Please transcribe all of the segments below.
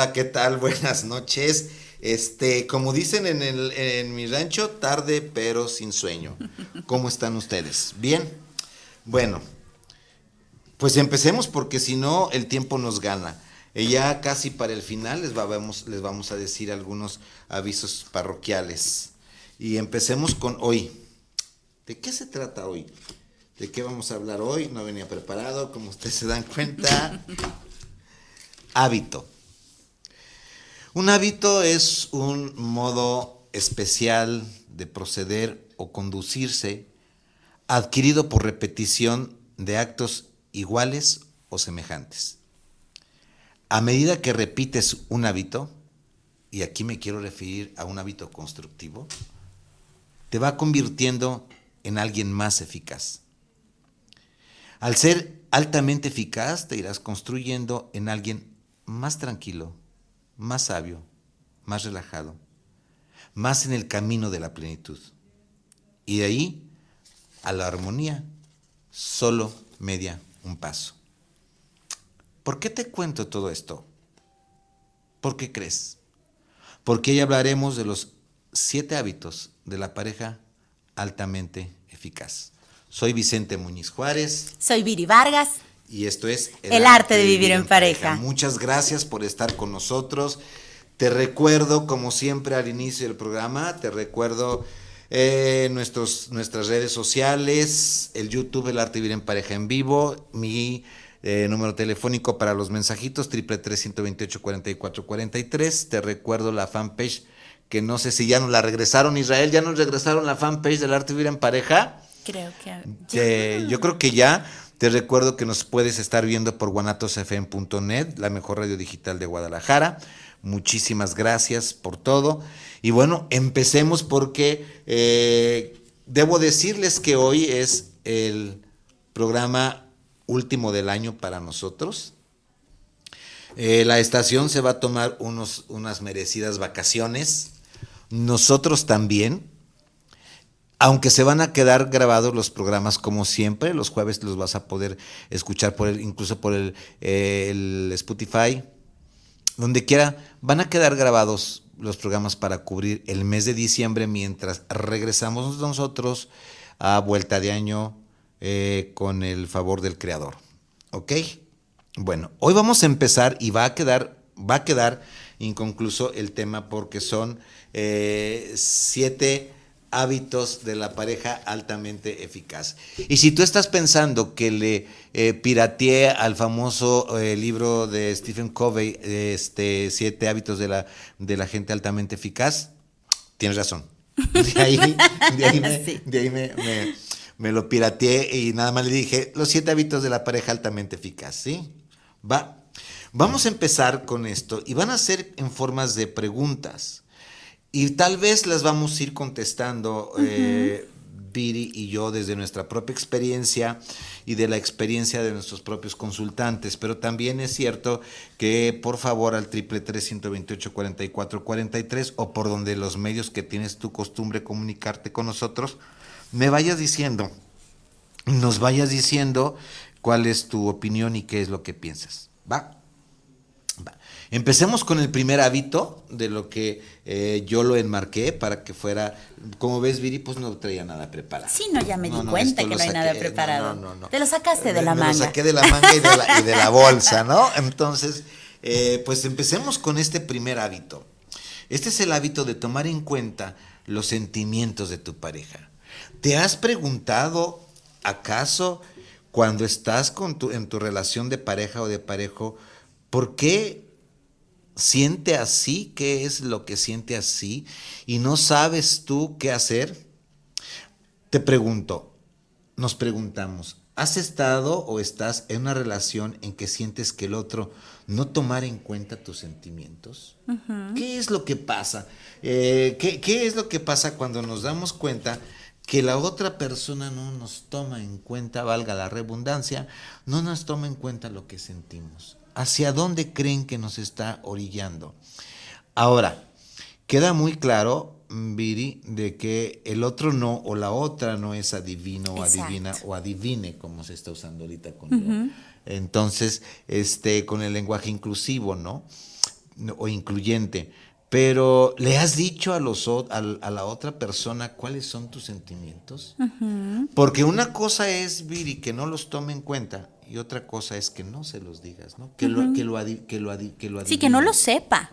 Hola, ¿qué tal? Buenas noches. Este, como dicen en, el, en mi rancho, tarde pero sin sueño. ¿Cómo están ustedes? ¿Bien? Bueno, pues empecemos porque si no, el tiempo nos gana. Y ya casi para el final les vamos, les vamos a decir algunos avisos parroquiales. Y empecemos con hoy. ¿De qué se trata hoy? ¿De qué vamos a hablar hoy? No venía preparado, como ustedes se dan cuenta. Hábito. Un hábito es un modo especial de proceder o conducirse adquirido por repetición de actos iguales o semejantes. A medida que repites un hábito, y aquí me quiero referir a un hábito constructivo, te va convirtiendo en alguien más eficaz. Al ser altamente eficaz, te irás construyendo en alguien más tranquilo, más sabio, más relajado, más en el camino de la plenitud. Y de ahí a la armonía, solo media un paso. ¿Por qué te cuento todo esto? ¿Por qué crees? Porque hoy hablaremos de los siete hábitos de la pareja altamente eficaz. Soy Vicente Muñiz Juárez. Soy Viri Vargas. Y esto es El, arte de vivir en pareja. Muchas gracias por estar con nosotros. Te recuerdo, como siempre al inicio del programa, te recuerdo eh, nuestros, nuestras redes sociales, el YouTube El Arte de Vivir en Pareja en Vivo, mi eh, número telefónico para los mensajitos, triple tres ciento veintiocho cuarenta y cuatro cuarenta y tres. Te recuerdo la fanpage, que no sé si ya nos la regresaron, Israel, ¿ya nos regresaron la fanpage del Arte de Vivir en Pareja? Creo que... Eh, yo creo que ya. Te recuerdo que nos puedes estar viendo por guanatosfm.net, la mejor radio digital de Guadalajara. Muchísimas gracias por todo. Y bueno, empecemos porque eh, debo decirles que hoy es el programa último del año para nosotros. Eh, la estación se va a tomar unos, unas merecidas vacaciones. Nosotros también aunque se van a quedar grabados los programas como siempre, los jueves los vas a poder escuchar por el, incluso por el, eh, el Spotify, donde quiera, van a quedar grabados los programas para cubrir el mes de diciembre mientras regresamos nosotros a vuelta de año eh, con el favor del creador. ¿Ok? Bueno, hoy vamos a empezar y va a quedar, va a quedar inconcluso el tema porque son eh, siete hábitos de la pareja altamente eficaz. Y si tú estás pensando que le eh, pirateé al famoso eh, libro de Stephen Covey, este, Siete hábitos de la, de la gente altamente eficaz, tienes razón. De ahí, de ahí, me, Sí. de ahí me, me- me lo pirateé y nada más le dije, los siete hábitos de la pareja altamente eficaz, ¿sí? Va. Vamos a empezar con esto y van a ser en formas de preguntas. Y tal vez las vamos a ir contestando eh, Viri y yo desde nuestra propia experiencia y de la experiencia de nuestros propios consultantes. Pero también es cierto que por favor al triple tres ciento veintiocho cuarenta y cuatro cuarenta y tres o por donde los medios que tienes tu costumbre comunicarte con nosotros, me vayas diciendo, nos vayas diciendo cuál es tu opinión y qué es lo que piensas. ¿Va? Empecemos con el primer hábito de lo que eh, yo lo enmarqué para que fuera, como ves, Viri, pues no traía nada preparado. Sí, no, ya me di No, no, cuenta que no hay nada preparado. no, no, no. Te lo sacaste de la Me manga. lo saqué de la manga y de la, y de la bolsa, ¿no? Entonces, eh, pues empecemos con este primer hábito. Este es el hábito de tomar en cuenta los sentimientos de tu pareja. ¿Te has preguntado ¿Acaso cuando estás con tu, en tu relación de pareja o de parejo, ¿por qué siente así? ¿Qué es lo que siente así? Y no sabes tú qué hacer. Te pregunto, nos preguntamos, ¿has estado o estás en una relación en que sientes que el otro no tomar en cuenta tus sentimientos? ¿Qué es lo que pasa? Eh, ¿qué, ¿Qué es lo que pasa cuando nos damos cuenta? que la otra persona no nos toma en cuenta, valga la redundancia, no nos toma en cuenta lo que sentimos. ¿Hacia dónde creen que nos está orillando? Ahora, queda muy claro, Viri, de que el otro no o la otra no es adivino o adivina o adivine, como se está usando ahorita con. Entonces, este, con el lenguaje inclusivo, ¿no? O incluyente. Pero ¿le has dicho a, los, al- a la otra persona cuáles son tus sentimientos? Porque una cosa es, Viri, que no los tome en cuenta y otra cosa es que no se los digas, ¿no? Que lo, que lo, adi- que lo, adi- que lo Sí, que no lo sepa.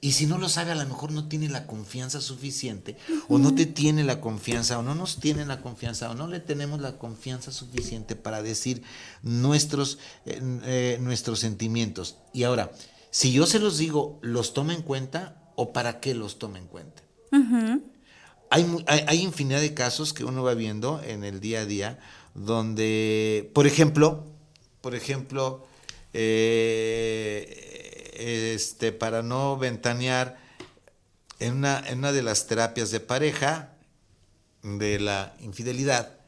Y si no lo sabe, a lo mejor no tiene la confianza suficiente, o no te tiene la confianza, o no nos tiene la confianza, o no le tenemos la confianza suficiente para decir nuestros, eh, eh, nuestros sentimientos. Y ahora, si yo se los digo, ¿los toma en cuenta o para qué los toma en cuenta? hay, mu- hay, hay infinidad de casos que uno va viendo en el día a día donde, por ejemplo, por ejemplo, eh, este, para no ventanear, en una, en una de las terapias de pareja de la infidelidad,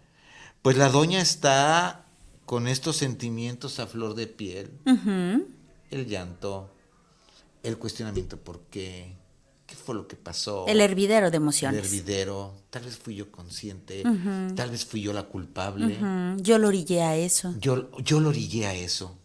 pues la doña está con estos sentimientos a flor de piel, el llanto, el cuestionamiento por qué, qué fue lo que pasó. El hervidero de El emociones. hervidero, tal vez fui yo consciente, tal vez fui yo la culpable, Yo lo orillé a eso. yo, yo lo orillé a eso.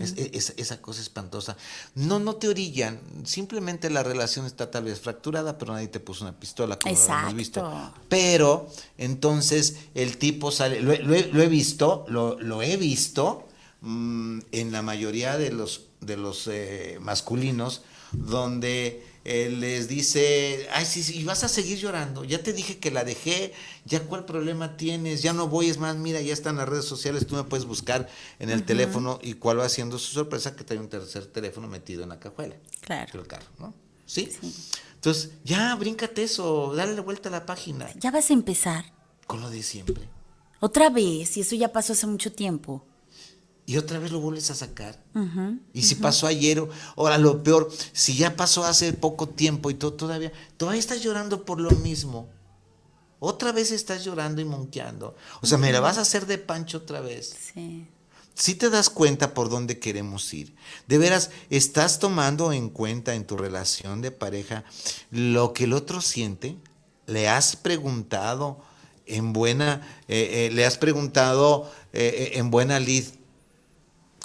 Es- es- es- esa cosa espantosa. No, no te orillan, simplemente la relación está tal vez fracturada, pero nadie te puso una pistola, como lo hemos Exacto. visto. Pero entonces el tipo sale, lo, he- lo he, lo he visto, lo, lo he visto mm, en la mayoría de los, de los eh, masculinos, donde eh, les dice, ay, sí, sí, y vas a seguir llorando, ya te dije que la dejé, ya cuál problema tienes, ya no voy, es más, mira, ya están las redes sociales, tú me puedes buscar en el teléfono y cuál va haciendo su sorpresa que trae un tercer teléfono metido en la cajuela Claro. del carro, ¿no? ¿Sí? Entonces, ya, bríncate eso, dale la vuelta a la página, Ya vas a empezar. con lo de siempre. Otra vez, y eso ya pasó hace mucho tiempo. Y otra vez lo vuelves a sacar. y si pasó ayer, o- ahora lo peor, si ya pasó hace poco tiempo y tú todavía, todavía estás llorando por lo mismo. Otra vez estás llorando y monqueando. O sea, me la vas a hacer de pancho otra vez. Sí. Si te das cuenta por dónde queremos ir. De veras, estás tomando en cuenta en tu relación de pareja lo que el otro siente. Le has preguntado en buena, eh, eh, le has preguntado eh, eh, en buena lid.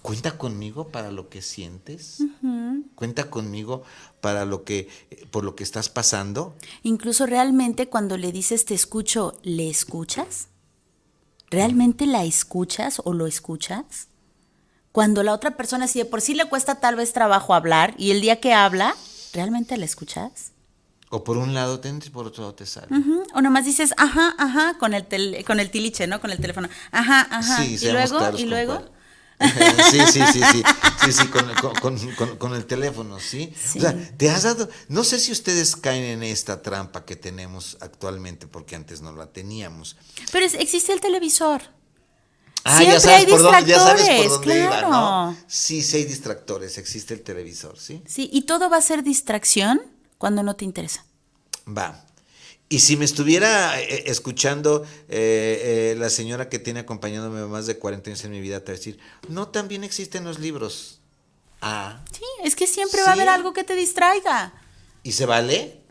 ¿Cuenta conmigo para lo que sientes? ¿Cuenta conmigo para lo que, eh, por lo que estás pasando? Incluso realmente cuando le dices te escucho, ¿le escuchas? ¿Realmente la escuchas o lo escuchas? Cuando la otra persona, si de por sí le cuesta tal vez trabajo hablar y el día que habla, ¿realmente la escuchas? O por un lado te entra y por otro lado te sale. O nomás dices, ajá, ajá, con el, tel- con el tiliche, ¿no? Con el teléfono. Ajá, ajá. Sí, y luego, y luego. sí, sí, sí, sí, sí, sí, con, con- con- con- con el teléfono, ¿sí? Sí. O sea, te has dado, no sé si ustedes caen en esta trampa que tenemos actualmente, porque antes no la teníamos. Pero es- existe el televisor. Ah, Siempre ya sabes hay por dónde, ya sabes por distractores, dónde iba, claro. ¿no? Sí, sí hay distractores, existe el televisor, ¿sí? Sí, y todo va a ser distracción cuando no te interesa. Va. Y si me estuviera eh, escuchando eh, eh, la señora que tiene acompañándome más de 40 años en mi vida, te va a decir, no, también existen los libros. Ah, Sí, es que siempre va a haber algo que te distraiga. ¿y se vale?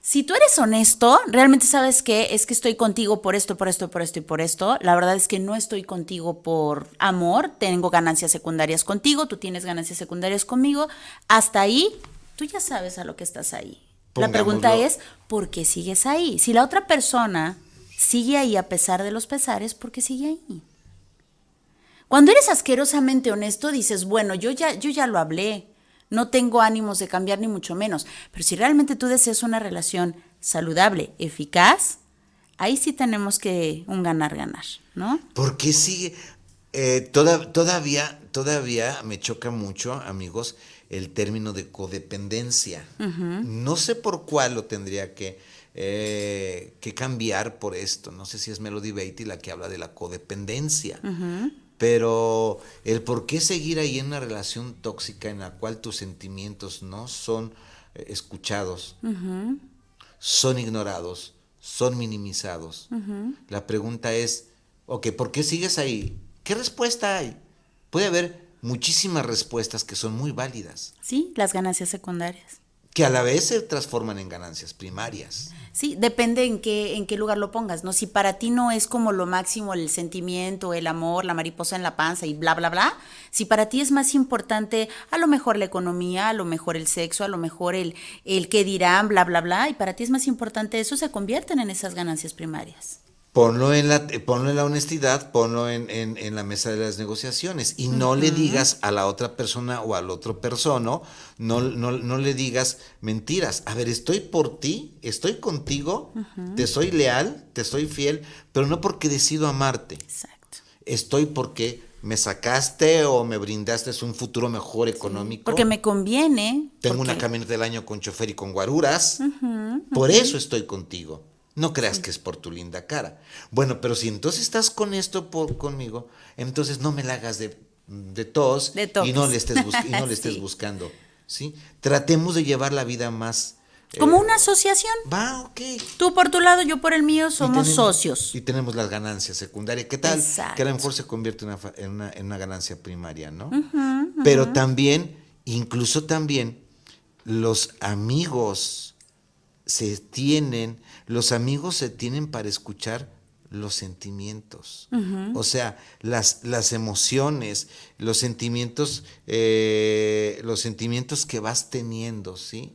Si tú eres honesto, realmente sabes que es que estoy contigo por esto, por esto, por esto y por esto. La verdad es que no estoy contigo por amor, tengo ganancias secundarias contigo, tú tienes ganancias secundarias conmigo. Hasta ahí, tú ya sabes a lo que estás ahí. La pregunta es, ¿por qué sigues ahí? Si la otra persona sigue ahí a pesar de los pesares, ¿por qué sigue ahí? Cuando eres asquerosamente honesto, dices, bueno, yo ya, yo ya lo hablé, no tengo ánimos de cambiar ni mucho menos, pero si realmente tú deseas una relación saludable, eficaz, ahí sí tenemos que un ganar-ganar, ¿no? ¿Por qué sigue? Eh, toda- todavía, todavía me choca mucho, amigos, el término de codependencia. No sé por cuál lo tendría que, eh, que cambiar por esto. No sé si es Melody Beatty la que habla de la codependencia. Pero el por qué seguir ahí en una relación tóxica en la cual tus sentimientos no son eh, escuchados, son ignorados, son minimizados. La pregunta es, ok, ¿por qué sigues ahí? ¿Qué respuesta hay? Puede haber muchísimas respuestas que son muy válidas, Sí, las ganancias secundarias. que a la vez se transforman en ganancias primarias. Sí, depende en qué, en qué lugar lo pongas, ¿no? Si para ti no es como lo máximo el sentimiento, el amor, la mariposa en la panza y bla, bla, bla, si para ti es más importante a lo mejor la economía, a lo mejor el sexo, a lo mejor el, el qué dirán, bla, bla, bla, y para ti es más importante eso, se convierten en esas ganancias primarias. Ponlo en la, ponlo en la honestidad, ponlo en, en- en la mesa de las negociaciones y no le digas a la otra persona o al otro persona, no, no, no le digas mentiras. A ver, estoy por ti, estoy contigo, te soy leal, te soy fiel, pero no porque decido amarte. Exacto. Estoy porque me sacaste o me brindaste un futuro mejor económico. Porque me conviene. Tengo una camioneta del año con chofer y con guaruras. Por eso estoy contigo. No creas que es por tu linda cara. Bueno, pero si entonces estás con esto por, conmigo, entonces no me la hagas de, de tos De y no le estés, y no le estés Sí. buscando. ¿sí? Tratemos de llevar la vida más... eh, Como una asociación. Va, ok. Tú por tu lado, yo por el mío, Y somos tenemos- socios. Y tenemos las ganancias secundarias. ¿Qué tal? Exacto. Que a lo mejor se convierte una, en una, en una ganancia primaria, ¿no? Pero también, incluso también, los amigos se tienen, los amigos se tienen para escuchar los sentimientos. O sea, las, las emociones, los sentimientos, eh, los sentimientos que vas teniendo, ¿sí?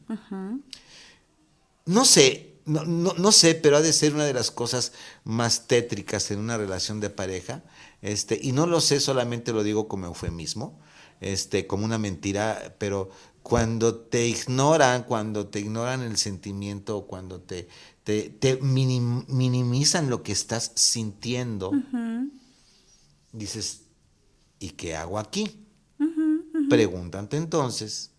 No sé, no, no, no sé, pero ha de ser una de las cosas más tétricas en una relación de pareja. Este, y no lo sé, solamente lo digo como eufemismo, este, como una mentira, pero cuando te ignoran, cuando te ignoran el sentimiento, cuando te, te, te minim- minimizan lo que estás sintiendo, dices, ¿y qué hago aquí? Pregúntate entonces,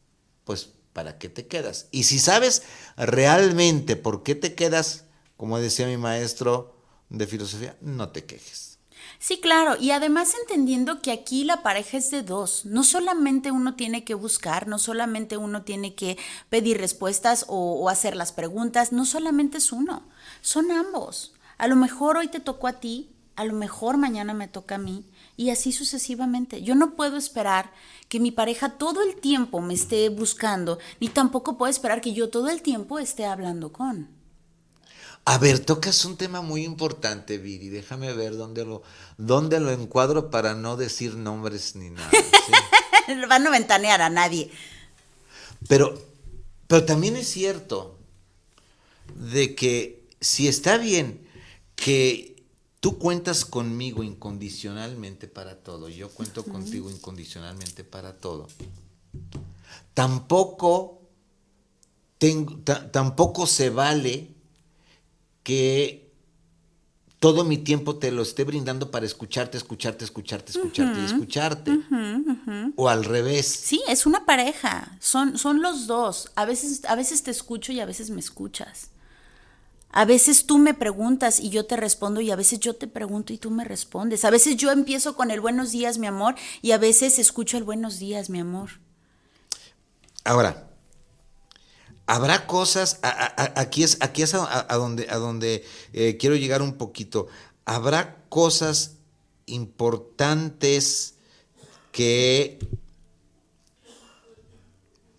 pues, ¿para qué te quedas? Y si sabes realmente por qué te quedas, como decía mi maestro de filosofía, no te quejes. Sí, claro, y además entendiendo que aquí la pareja es de dos, no solamente uno tiene que buscar, no solamente uno tiene que pedir respuestas o, hacer las preguntas, no solamente es uno, son ambos. A lo mejor hoy te tocó a ti, a lo mejor mañana me toca a mí, y así sucesivamente. Yo no puedo esperar que mi pareja todo el tiempo me esté buscando, ni tampoco puedo esperar que yo todo el tiempo esté hablando con. A ver, tocas un tema muy importante, Viri. Déjame ver dónde lo, dónde lo encuadro para no decir nombres ni nada. ¿sí? Van a ventanear a nadie. Pero, pero también es cierto de que si está bien que tú cuentas conmigo incondicionalmente para todo, yo cuento contigo incondicionalmente para todo, tampoco, tengo, ta- tampoco se vale que todo mi tiempo te lo esté brindando para escucharte, escucharte, escucharte, escucharte y escucharte. O al revés. Sí, es una pareja, son, son los dos. A veces, a veces te escucho y a veces me escuchas. A veces tú me preguntas y yo te respondo y a veces yo te pregunto y tú me respondes. A veces yo empiezo con el buenos días, mi amor, y a veces escucho el buenos días, mi amor. Ahora, habrá cosas, aquí es, aquí es a, donde, a donde eh, quiero llegar un poquito. Habrá cosas importantes que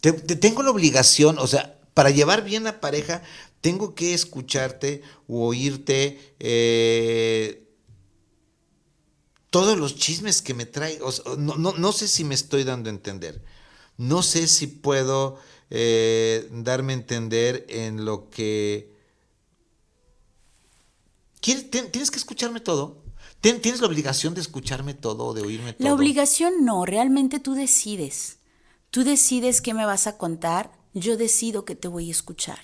te, te tengo la obligación, o sea, para llevar bien la pareja, tengo que escucharte o oírte eh, todos los chismes que me trae. no, no, no sé si me estoy dando a entender. No sé si puedo eh, darme a entender en lo que... ¿Quieres- ten- ¿Tienes que escucharme todo? ¿Tienes la obligación de escucharme todo o de oírme todo? La obligación no, realmente tú decides. Tú decides qué me vas a contar, yo decido que te voy a escuchar.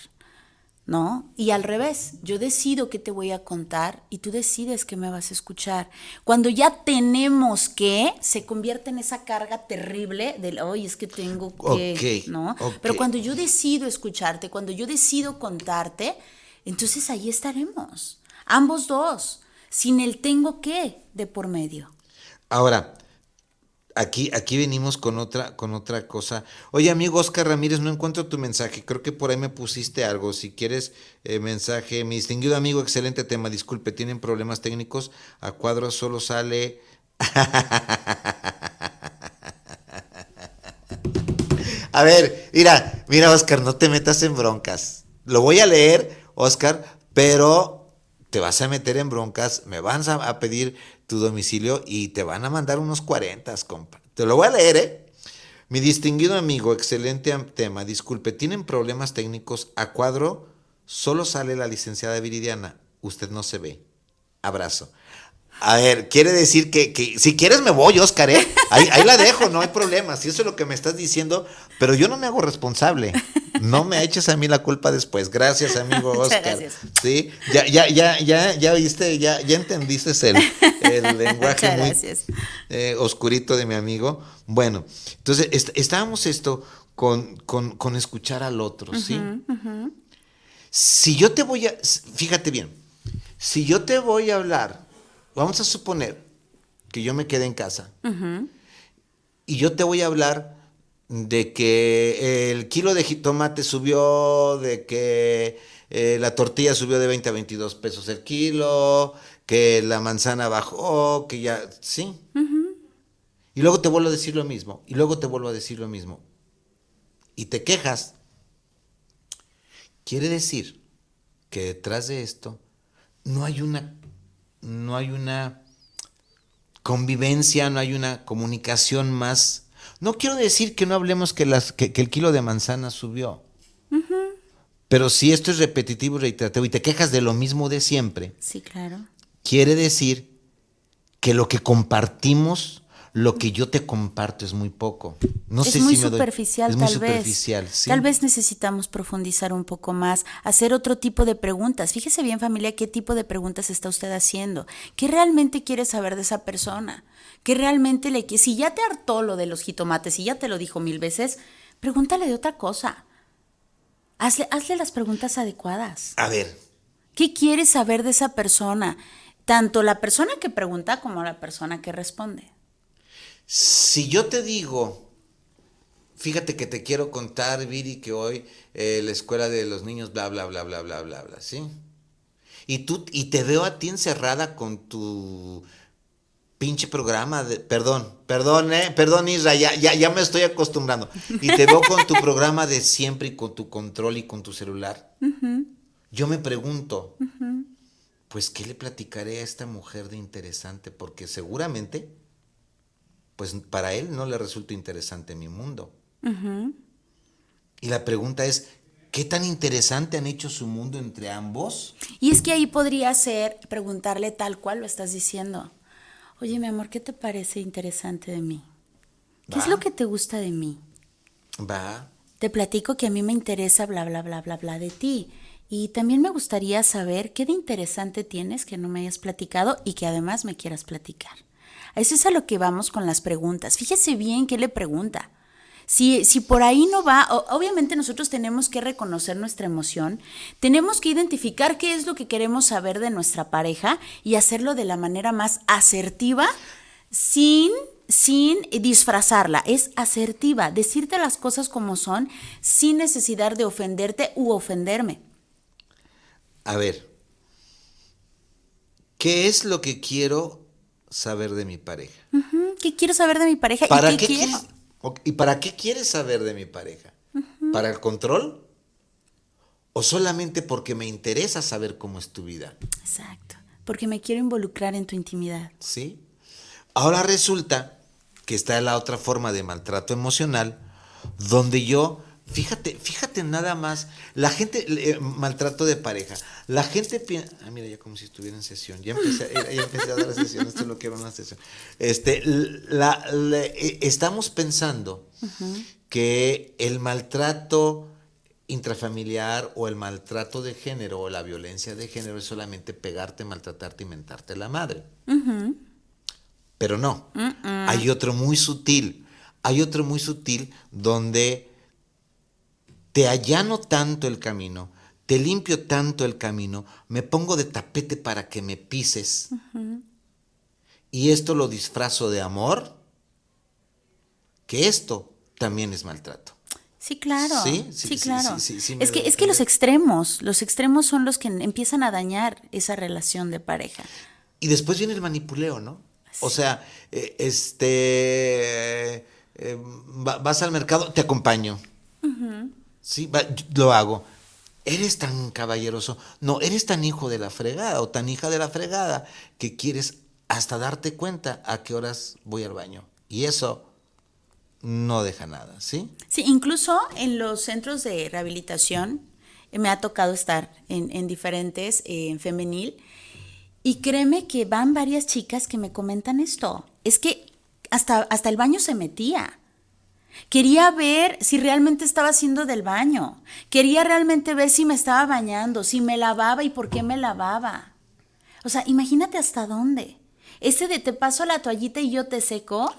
¿No? Y al revés, yo decido qué te voy a contar y tú decides qué me vas a escuchar. Cuando ya tenemos que, se convierte en esa carga terrible del, hoy es que tengo que, ¿no? Pero cuando yo decido escucharte, cuando yo decido contarte, entonces ahí estaremos, ambos dos, sin el tengo que de por medio. Ahora, aquí, aquí venimos con otra, con otra cosa. Oye, amigo Oscar Ramírez, no encuentro tu mensaje. Creo que por ahí me pusiste algo. Si quieres eh, mensaje, mi distinguido amigo, excelente tema. Disculpe, tienen problemas técnicos. A cuadro solo sale. A ver, mira, mira, Oscar, no te metas en broncas. Lo voy a leer, Oscar, pero te vas a meter en broncas, me van a pedir tu domicilio y te van a mandar unos 40, compa. Te lo voy a leer, ¿eh? Mi distinguido amigo, excelente tema. Disculpe, ¿tienen problemas técnicos? A cuadro solo sale la licenciada Viridiana. Usted no se ve. Abrazo. A ver, quiere decir que, que si quieres me voy, Oscar, ¿eh? Ahí, ahí la dejo, no hay problema. Si eso es lo que me estás diciendo, pero yo no me hago responsable. No me eches a mí la culpa después. Gracias, amigo Oscar. gracias. Sí, ya, ya, ya, ya, ya oíste, ya, ya entendiste el, el lenguaje muy eh, oscurito de mi amigo. Bueno, entonces est- estábamos esto con, con, con escuchar al otro, ¿sí? Si yo te voy a, fíjate bien, si yo te voy a hablar, vamos a suponer que yo me quede en casa y yo te voy a hablar de que el kilo de jitomate subió, de que eh, la tortilla subió de 20 a 22 pesos el kilo, que la manzana bajó, que ya, sí. Y luego te vuelvo a decir lo mismo, y luego te vuelvo a decir lo mismo. Y te quejas. Quiere decir que detrás de esto no hay una, no hay una convivencia, no hay una comunicación más. No quiero decir que no hablemos que, las, que, que el kilo de manzana subió. Pero si esto es repetitivo y reiterativo y te quejas de lo mismo de siempre, Sí, claro. quiere decir que lo que compartimos, lo que yo te comparto es muy poco. No es sé muy si me doy- superficial, es tal muy superficial, vez. sí. Tal vez necesitamos profundizar un poco más, hacer otro tipo de preguntas. Fíjese bien, familia, qué tipo de preguntas está usted haciendo. ¿Qué realmente quiere saber de esa persona? ¿Qué realmente le quiere? Si ya te hartó lo de los jitomates y ya te lo dijo mil veces, pregúntale de otra cosa. Hazle, hazle las preguntas adecuadas. A ver, ¿Qué quieres saber de esa persona? Tanto la persona que pregunta como la persona que responde. Si yo te digo, fíjate que te quiero contar, Viri, que hoy eh, la escuela de los niños, bla, bla, bla, bla, bla, bla, bla, ¿sí? Y tú, y te veo a ti encerrada con tu pinche programa de, perdón, perdón, eh, perdón Isra, ya, ya, ya me estoy acostumbrando. Y te veo con tu programa de siempre y con tu control y con tu celular. Yo me pregunto, pues, ¿qué le platicaré a esta mujer de interesante? Porque seguramente, pues, para él no le resulta interesante mi mundo. Y la pregunta es, ¿qué tan interesante han hecho su mundo entre ambos? Y es que ahí podría ser preguntarle tal cual lo estás diciendo. Oye, mi amor, ¿qué te parece interesante de mí? ¿Qué es lo que te gusta de mí? Va, Te platico que a mí me interesa bla, bla, bla, bla, bla de ti. Y también me gustaría saber qué de interesante tienes que no me hayas platicado y que además me quieras platicar. Eso es a lo que vamos con las preguntas. Fíjese bien qué le pregunta. Si, si por ahí no va, obviamente nosotros tenemos que reconocer nuestra emoción, tenemos que identificar qué es lo que queremos saber de nuestra pareja y hacerlo de la manera más asertiva, sin, sin disfrazarla. Es asertiva, decirte las cosas como son, sin necesidad de ofenderte u ofenderme. a ver, ¿qué es lo que quiero saber de mi pareja? ¿Qué quiero saber de mi pareja ¿Para y qué, quiero? ¿Y para qué quieres saber de mi pareja? ¿Para el control? ¿O solamente porque me interesa saber cómo es tu vida? Exacto, porque me quiero involucrar en tu intimidad. ¿Sí? Ahora resulta que está la otra forma de maltrato emocional, donde yo, fíjate, fíjate nada más, la gente, eh, maltrato de pareja, la gente piensa, ah, mira, ya como si estuviera en sesión, ya empecé, ya- ya empecé a dar la sesión, esto es lo que era una sesión. Este, la, la- eh, estamos pensando que el maltrato intrafamiliar o el maltrato de género o la violencia de género es solamente pegarte, maltratarte y mentarte la madre. Pero no, hay otro muy sutil, hay otro muy sutil donde te allano tanto el camino, te limpio tanto el camino, me pongo de tapete para que me pises. Y esto lo disfrazo de amor, que esto también es maltrato. Sí, claro. Sí, sí, sí, claro. sí, sí, es que, lo- es que los extremos, los extremos son los que empiezan a dañar esa relación de pareja. Y después viene el manipuleo, ¿no? O sea, eh, este, eh, va- vas al mercado, te acompaño. Sí, lo hago. Eres tan caballeroso. No, eres tan hijo de la fregada o tan hija de la fregada que quieres hasta darte cuenta a qué horas voy al baño. Y eso no deja nada, ¿sí? Sí, incluso en los centros de rehabilitación eh, me ha tocado estar en, en diferentes, eh, en femenil, y créeme que van varias chicas que me comentan esto. Es que hasta, hasta el baño se metía. Quería ver si realmente estaba haciendo del baño. Quería realmente ver si me estaba bañando, si me lavaba y por qué me lavaba. O sea, imagínate hasta dónde. Ese de te paso la toallita y yo te seco.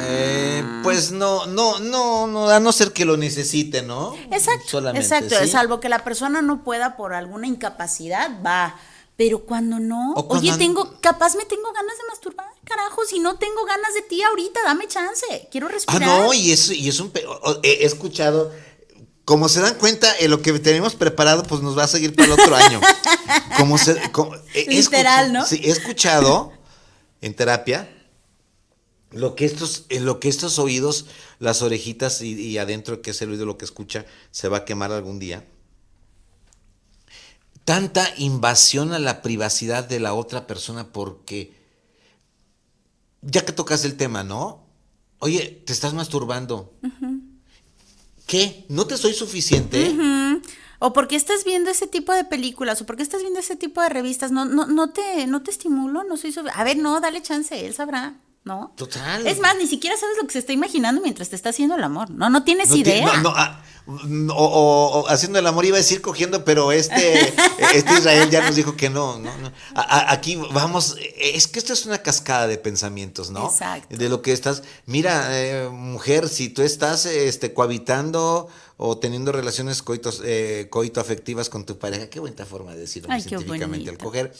Eh, pues no, no, no, no, a no ser que lo necesite, ¿no? Exacto, Solamente, exacto. ¿sí? Salvo que la persona no pueda por alguna incapacidad, va. Pero cuando no, cuando oye, tengo, capaz me tengo ganas de masturbar, carajo, si no tengo ganas de ti ahorita, dame chance, quiero Ah, respirar. no, y es, y es un... He escuchado, como se dan cuenta, en lo que tenemos preparado, pues nos va a seguir para el otro año. Como se, como- Literal, ¿no? Sí, he escuchado en terapia lo que estos, en lo que estos oídos, las orejitas y, y adentro, que es el oído lo que escucha, se va a quemar algún día. Tanta invasión a la privacidad de la otra persona porque ya que tocas el tema, ¿no? Oye, te estás masturbando. ¿Qué? ¿No te soy suficiente? O porque estás viendo ese tipo de películas, o porque estás viendo ese tipo de revistas, no, no, no te, no te estimulo, no soy A ver, no, dale chance, él sabrá, ¿no? Total. Es más, ni siquiera sabes lo que se está imaginando mientras te está haciendo el amor. No, no tienes No idea. no, ah, no, o, o- o haciendo el amor iba a decir cogiendo, pero este, este Israel ya nos dijo que no, no, no. A- aquí vamos, es que esto es una cascada de pensamientos, ¿no? Exacto. De lo que estás, mira, eh, mujer, si tú estás este, cohabitando o teniendo relaciones coitos, eh, coito-afectivas con tu pareja, qué buena forma de decirlo Ay, qué científicamente, al coger,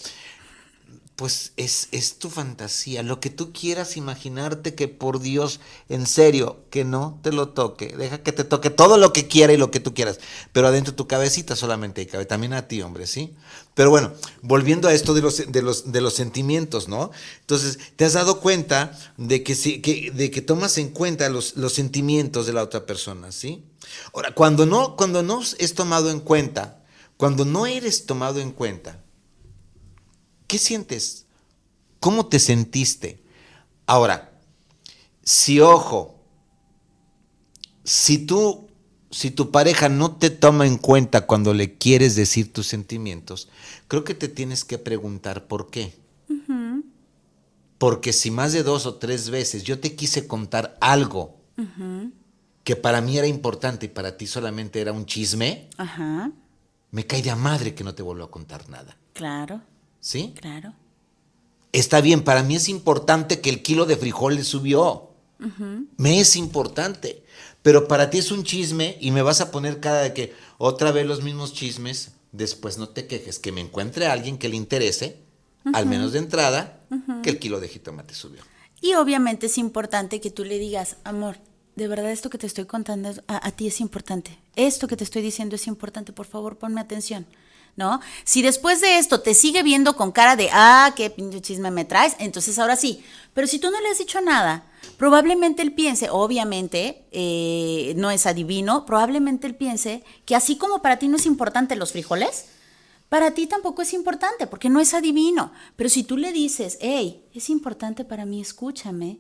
pues es, es tu fantasía, lo que tú quieras imaginarte que por Dios, en serio, que no te lo toque, deja que te toque todo lo que quiera y lo que tú quieras, pero adentro de tu cabecita solamente hay cabe, también a ti, hombre, ¿sí? Pero bueno, volviendo a esto de los, de los, de los sentimientos, ¿no? Entonces, te has dado cuenta de que, sí, que, de que tomas en cuenta los, los sentimientos de la otra persona, ¿sí? Ahora, cuando no, cuando no es tomado en cuenta, cuando no eres tomado en cuenta, ¿Qué sientes? ¿Cómo te sentiste? Ahora, si ojo, si tú, si tu pareja no te toma en cuenta cuando le quieres decir tus sentimientos, creo que te tienes que preguntar por qué. Porque si más de dos o tres veces yo te quise contar algo que para mí era importante y para ti solamente era un chisme, me cae de a madre que no te vuelvo a contar nada. claro, ¿Sí? claro. Está bien, para mí es importante que el kilo de frijoles subió. Me es importante. Pero para ti es un chisme y me vas a poner cada de que otra vez los mismos chismes. Después no te quejes, que me encuentre a alguien que le interese, al menos de entrada, que el kilo de jitomate subió. Y obviamente es importante que tú le digas, amor, de verdad esto que te estoy contando a ti es importante. Esto que te estoy diciendo es importante, por favor, ponme atención. ¿No? Si después de esto te sigue viendo con cara de, ah, qué chisme me traes, entonces ahora sí. Pero si tú no le has dicho nada, probablemente él piense, obviamente, eh, no es adivino, probablemente él piense que así como para ti no es importante los frijoles, para ti tampoco es importante, porque no es adivino. Pero si tú le dices, hey, es importante para mí, escúchame,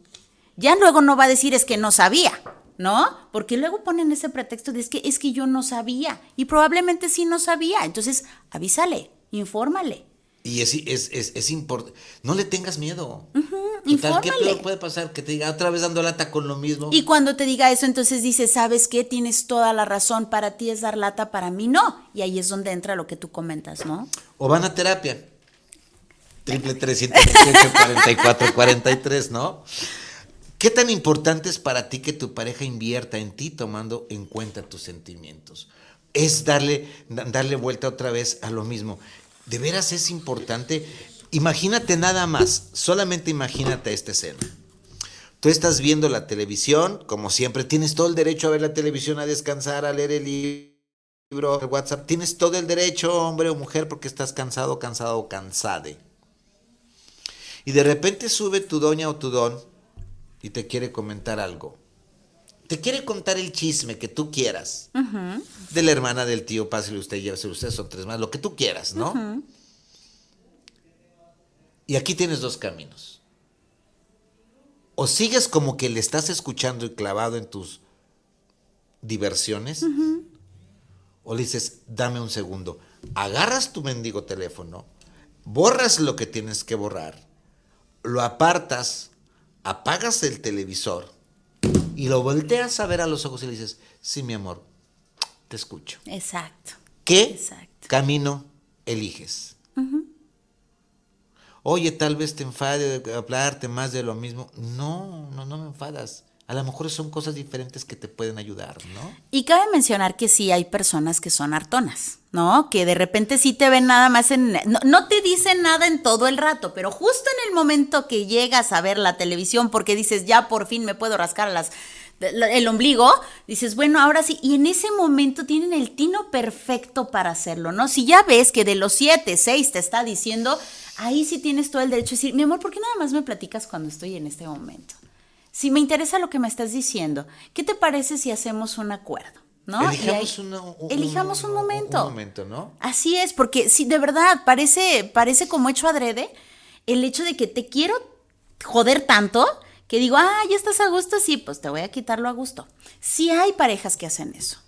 ya luego no va a decir es que no sabía, ¿no? Porque luego ponen ese pretexto de es que es que yo no sabía. Y probablemente sí no sabía. Entonces, avísale, infórmale. Y es, es, es, es importante. No le tengas miedo. Total, ¿qué peor puede pasar? Que te diga otra vez dando lata con lo mismo. Y cuando te diga eso, entonces dices, ¿sabes qué? Tienes toda la razón, para ti es dar lata, para mí no. Y ahí es donde entra lo que tú comentas, ¿no? O van a terapia. Triple 318 44 43, ¿no? ¿Qué tan importante es para ti que tu pareja invierta en ti tomando en cuenta tus sentimientos? Es darle, da- darle vuelta otra vez a lo mismo. ¿De veras es importante? Imagínate nada más, solamente imagínate esta escena. Tú estás viendo la televisión, como siempre, tienes todo el derecho a ver la televisión, a descansar, a leer el libro, el WhatsApp. Tienes todo el derecho, hombre o mujer, porque estás cansado, cansado o cansade. Y de repente sube tu doña o tu don y te quiere comentar algo. Te quiere contar el chisme que tú quieras. De la hermana del tío, pásale usted, llévese usted, son tres más, lo que tú quieras, ¿no? Y aquí tienes dos caminos. O sigues como que le estás escuchando y clavado en tus diversiones, o le dices, dame un segundo. Agarras tu mendigo teléfono, borras lo que tienes que borrar, lo apartas, apagas el televisor y lo volteas a ver a los ojos y le dices, sí, mi amor, te escucho. Exacto. ¿Qué Exacto. camino eliges? Oye, tal vez te enfade de hablarte más de lo mismo. No, no, no me enfadas. A lo mejor son cosas diferentes que te pueden ayudar, ¿no? Y cabe mencionar que sí hay personas que son hartonas, ¿no? Que de repente sí te ven nada más en... No, no te dicen nada en todo el rato, pero justo en el momento que llegas a ver la televisión porque dices, ya por fin me puedo rascar las, el ombligo, dices, bueno, ahora sí, y en ese momento tienen el tino perfecto para hacerlo, ¿no? Si ya ves que de los siete, seis te está diciendo, ahí sí tienes todo el derecho a decir, mi amor, ¿por qué nada más me platicas cuando estoy en este momento? Si me interesa lo que me estás diciendo, ¿qué te parece si hacemos un acuerdo? ¿No? Elijamos, ahí- una- un, elijamos un momento. Un momento, ¿no? Así es, porque sí, de verdad, parece, parece como hecho adrede el hecho de que te quiero joder tanto que digo, ah, ya estás a gusto, sí, pues te voy a quitarlo a gusto. Sí hay parejas que hacen eso.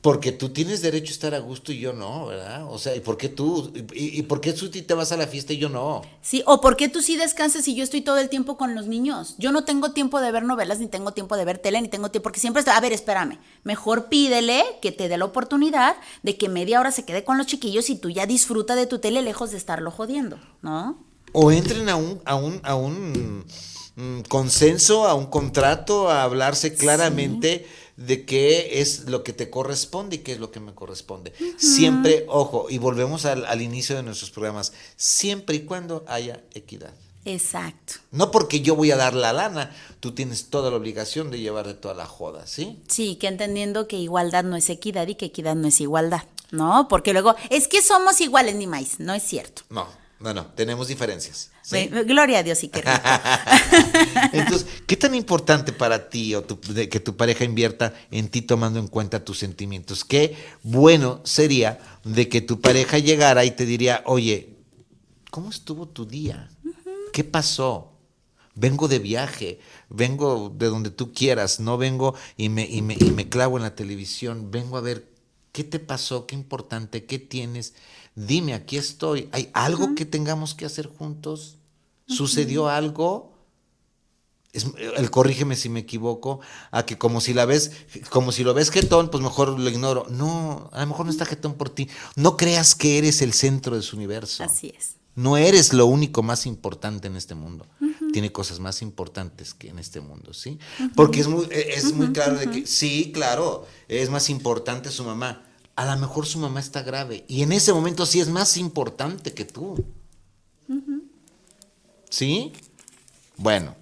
Porque tú tienes derecho a estar a gusto y yo no, ¿verdad? O sea, ¿y por qué tú? ¿Y, y por qué tú te vas a la fiesta y yo no? Sí, o por qué tú sí descansas y yo estoy todo el tiempo con los niños. Yo no tengo tiempo de ver novelas, ni tengo tiempo de ver tele, ni tengo tiempo, porque siempre está, a ver, espérame, mejor pídele que te dé la oportunidad de que media hora se quede con los chiquillos y tú ya disfruta de tu tele lejos de estarlo jodiendo, ¿no? O entren a un, a un, a un mm, consenso, a un contrato, a hablarse claramente de qué es lo que te corresponde y qué es lo que me corresponde. Siempre, ojo, y volvemos al, al inicio de nuestros programas, siempre y cuando haya equidad. Exacto. No porque yo voy a dar la lana, tú tienes toda la obligación de llevar de toda la joda, ¿sí? Sí, que entendiendo que igualdad no es equidad y que equidad no es igualdad, ¿no? Porque luego, es que somos iguales ni más, no es cierto. No, no, no, tenemos diferencias. Gloria a Dios y qué rico. Entonces, ¿qué tan importante para ti o tu- de que tu pareja invierta en ti tomando en cuenta tus sentimientos? Qué bueno sería de que tu pareja llegara y te diría, oye, ¿cómo estuvo tu día? ¿Qué pasó? Vengo de viaje, vengo de donde tú quieras, no vengo y me, y me, y me clavo en la televisión, vengo a ver qué te pasó, qué importante, qué tienes. Dime, aquí estoy. ¿Hay algo que tengamos que hacer juntos? ¿Sucedió algo? Es, el corrígeme si me equivoco, a que como si la ves, como si lo ves jetón, pues mejor lo ignoro. No, a lo mejor no está jetón por ti. No creas que eres el centro de su universo. Así es. No eres lo único más importante en este mundo. Tiene cosas más importantes que en este mundo, ¿sí? Porque es muy, e- es muy claro de que, sí, claro, es más importante su mamá. A lo mejor su mamá está grave. Y en ese momento sí es más importante que tú. ¿Sí? Bueno.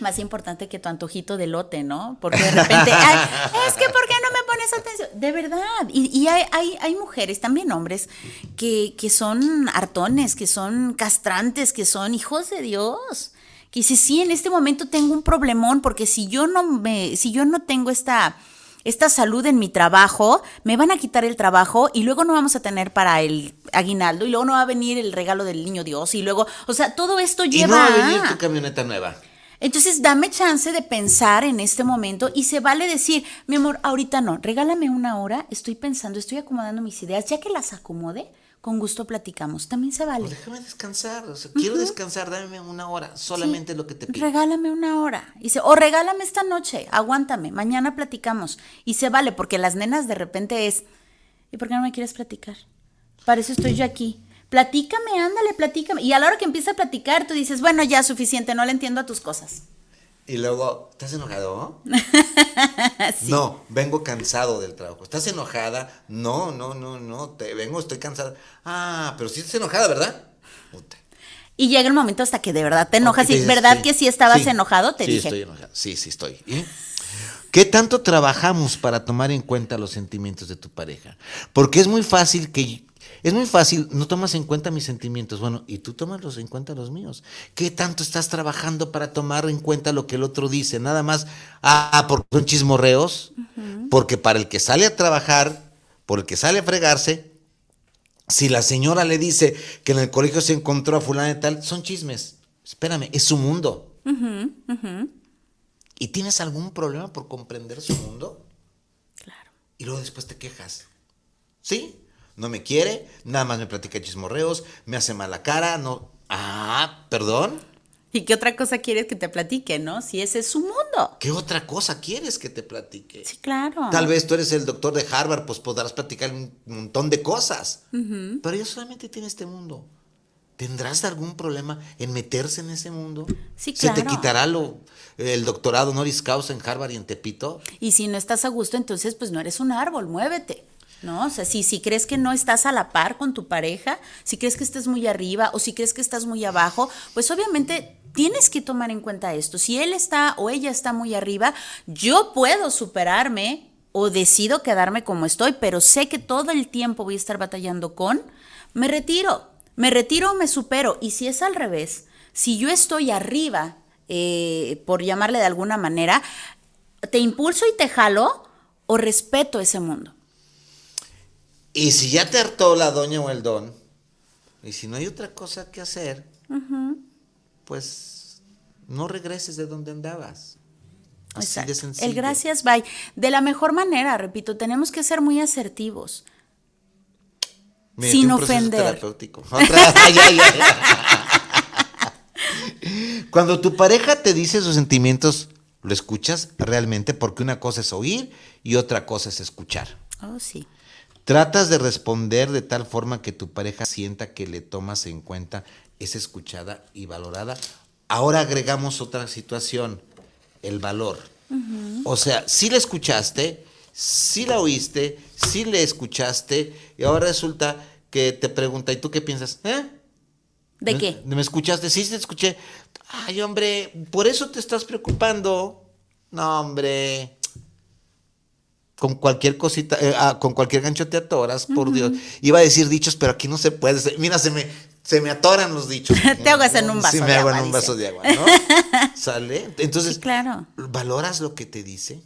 Más importante que tu antojito de lote, ¿no? Porque de repente, ay, es que ¿por qué no me pones atención? De verdad. Y, y hay, hay, hay mujeres, también hombres, que, que son hartones, que son castrantes, que son hijos de Dios. Que dice, sí, en este momento tengo un problemón, porque si yo no me, si yo no tengo esta, esta salud en mi trabajo, me van a quitar el trabajo y luego no vamos a tener para el aguinaldo y luego no va a venir el regalo del niño Dios y luego, o sea, todo esto Y lleva no va a venir tu camioneta nueva. entonces, dame chance de pensar en este momento y se vale decir, mi amor, ahorita no, regálame una hora, estoy pensando, estoy acomodando mis ideas, ya que las acomode, con gusto platicamos. También se vale. Pues déjame descansar. O sea, quiero descansar, dame una hora. Solamente Sí. lo que te pido. Regálame una hora. Y se- o regálame esta noche, aguántame, mañana platicamos. Y se vale, porque las nenas de repente es, ¿y por qué no me quieres platicar? Para eso estoy yo aquí. Platícame, ándale, platícame. Y a la hora que empieza a platicar, tú dices, bueno, ya suficiente, no le entiendo a tus cosas. Y luego, ¿estás enojado? Sí. No, vengo cansado del trabajo. ¿Estás enojada? No, no, no, no. Te vengo, estoy cansada. Ah, pero sí estás enojada, ¿verdad? Puta. Y llega el momento hasta que de verdad te enojas. Y ¿verdad sí, que si estabas sí, enojado? Te sí, dije. estoy enojado. Sí, sí estoy. ¿Qué tanto trabajamos para tomar en cuenta los sentimientos de tu pareja? Porque es muy fácil que es muy fácil, no tomas en cuenta mis sentimientos. Bueno, y tú tomas en cuenta los míos. ¿Qué tanto estás trabajando para tomar en cuenta lo que el otro dice? Nada más, ah, porque son chismorreos, porque para el que sale a trabajar, por el que sale a fregarse, si la señora le dice que en el colegio se encontró a fulana y tal, son chismes. Espérame, es su mundo. ¿Y tienes algún problema por comprender su mundo? Claro. Y luego después te quejas. ¿Sí? No me quiere, nada más me platica chismorreos, me hace mala cara, no. Ah, perdón. ¿Y qué otra cosa quieres que te platique, no? Si ese es su mundo. ¿Qué otra cosa quieres que te platique? Sí, claro. Tal vez tú eres el doctor de Harvard, pues podrás platicar un montón de cosas. Pero ella solamente tiene este mundo. ¿Tendrás algún problema en meterse en ese mundo? Sí, ¿Se te claro. quitará lo, el doctorado honoris causa en Harvard y en Tepito? Y si no estás a gusto, entonces pues no eres un árbol, muévete. ¿No? O sea, si, si crees que no estás a la par con tu pareja, si crees que estás muy arriba o si crees que estás muy abajo, pues obviamente tienes que tomar en cuenta esto. Si él está o ella está muy arriba, yo puedo superarme o decido quedarme como estoy, pero sé que todo el tiempo voy a estar batallando con, me retiro, me retiro o me supero. Y si es al revés, si yo estoy arriba, eh, por llamarle de alguna manera, te impulso y te jalo o respeto ese mundo. Y si ya te hartó la doña o el don, y si no hay otra cosa que hacer, pues no regreses de donde andabas. Así Exacto. de sencillo. El gracias, bye. De la mejor manera, repito, tenemos que ser muy asertivos. Mira, sin ofender. Cuando tu pareja te dice sus sentimientos, lo escuchas realmente porque una cosa es oír y otra cosa es escuchar. Oh, sí. Tratas de responder de tal forma que tu pareja sienta que le tomas en cuenta, es escuchada y valorada. Ahora agregamos otra situación, el valor. O sea, si la escuchaste, si la oíste, si le escuchaste, y ahora resulta que te pregunta, ¿y tú qué piensas? ¿Eh? ¿De ¿Me- qué? ¿Me escuchaste? Sí, te escuché. Ay, hombre, por eso te estás preocupando. No, hombre. Con cualquier cosita, eh, ah, con cualquier gancho te atoras, por Dios. Iba a decir dichos, pero aquí no se puede. Mira, se me, se me atoran los dichos. Te ahogas en un vaso Sí, me de hago agua, en un dice. vaso de agua, ¿no? ¿Sale? Entonces, Sí, claro. ¿valoras lo que te dice?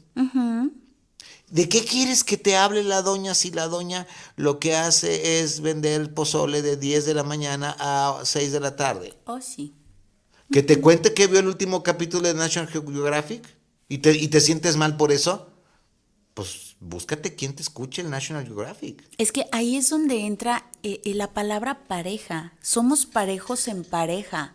¿De qué quieres que te hable la doña si la doña lo que hace es vender el pozole de 10 de la mañana a 6 de la tarde? Oh, sí. Que te cuente que vio el último capítulo de National Geographic y te, y te sientes mal por eso, pues búscate quien te escuche el National Geographic. Es que ahí es donde entra eh, eh, la palabra pareja. Somos parejos en pareja.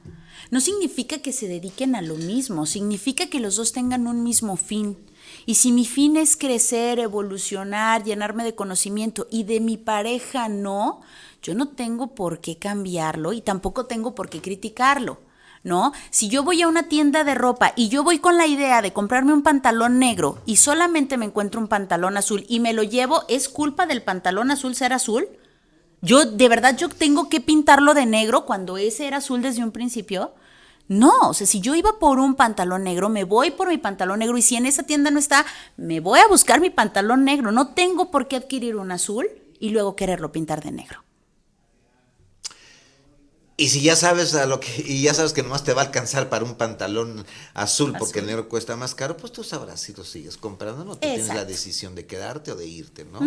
No significa que se dediquen a lo mismo, significa que los dos tengan un mismo fin. Y si mi fin es crecer, evolucionar, llenarme de conocimiento y de mi pareja no, yo no tengo por qué cambiarlo y tampoco tengo por qué criticarlo. ¿No? Si yo voy a una tienda de ropa y yo voy con la idea de comprarme un pantalón negro y solamente me encuentro un pantalón azul y me lo llevo, ¿es culpa del pantalón azul ser azul? Yo, de verdad, yo tengo que pintarlo de negro cuando ese era azul desde un principio. No, o sea, si yo iba por un pantalón negro, me voy por mi pantalón negro y si en esa tienda no está, me voy a buscar mi pantalón negro. No tengo por qué adquirir un azul y luego quererlo pintar de negro. Y si ya sabes a lo que, y ya sabes que nomás te va a alcanzar para un pantalón azul, porque el negro cuesta más caro, pues tú sabrás si lo sigues comprando, no tú tienes la decisión de quedarte o de irte, ¿no?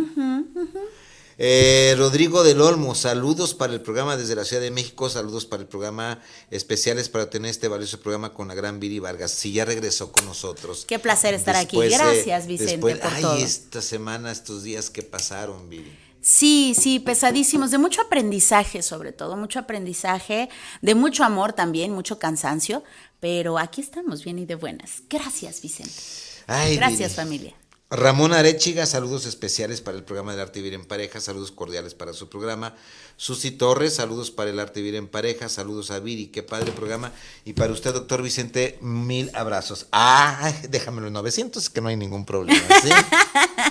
Eh, Rodrigo del Olmo, saludos para el programa desde la Ciudad de México, saludos para el programa especiales para tener este valioso programa con la gran Viri Vargas. Sí, ya regresó con nosotros. Qué placer estar aquí. Después de- Gracias, Vicente, después- por ay, todo. esta semana, estos días que pasaron, Viri. Sí, sí, pesadísimos, de mucho aprendizaje sobre todo, mucho aprendizaje, de mucho amor también, mucho cansancio, pero aquí estamos bien y de buenas. Gracias, Vicente. Ay, Gracias, familia. Ramón Arechiga, saludos especiales para el programa del Arte Vivir en Pareja, saludos cordiales para su programa. Susi Torres, saludos para el Arte Vivir en Pareja, saludos a Viri, qué padre programa. Y para usted, doctor Vicente, mil abrazos. Ah, déjamelo en 900, que no hay ningún problema, ¿sí?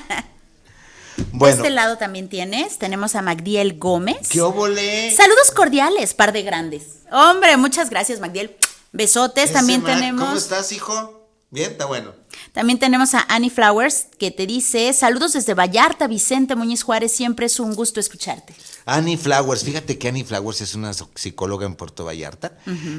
De bueno, este lado también tienes, tenemos a Magdiel Gómez. ¿qué óvole? Saludos cordiales, par de grandes. Hombre, muchas gracias, Magdiel. Besotes. Ese También Mac, tenemos. ¿Cómo estás, hijo? Bien, está bueno. También tenemos a Annie Flowers que te dice: Saludos desde Vallarta, Vicente Muñiz Juárez. Siempre es un gusto escucharte. Annie Flowers, fíjate que Annie Flowers es una psicóloga en Puerto Vallarta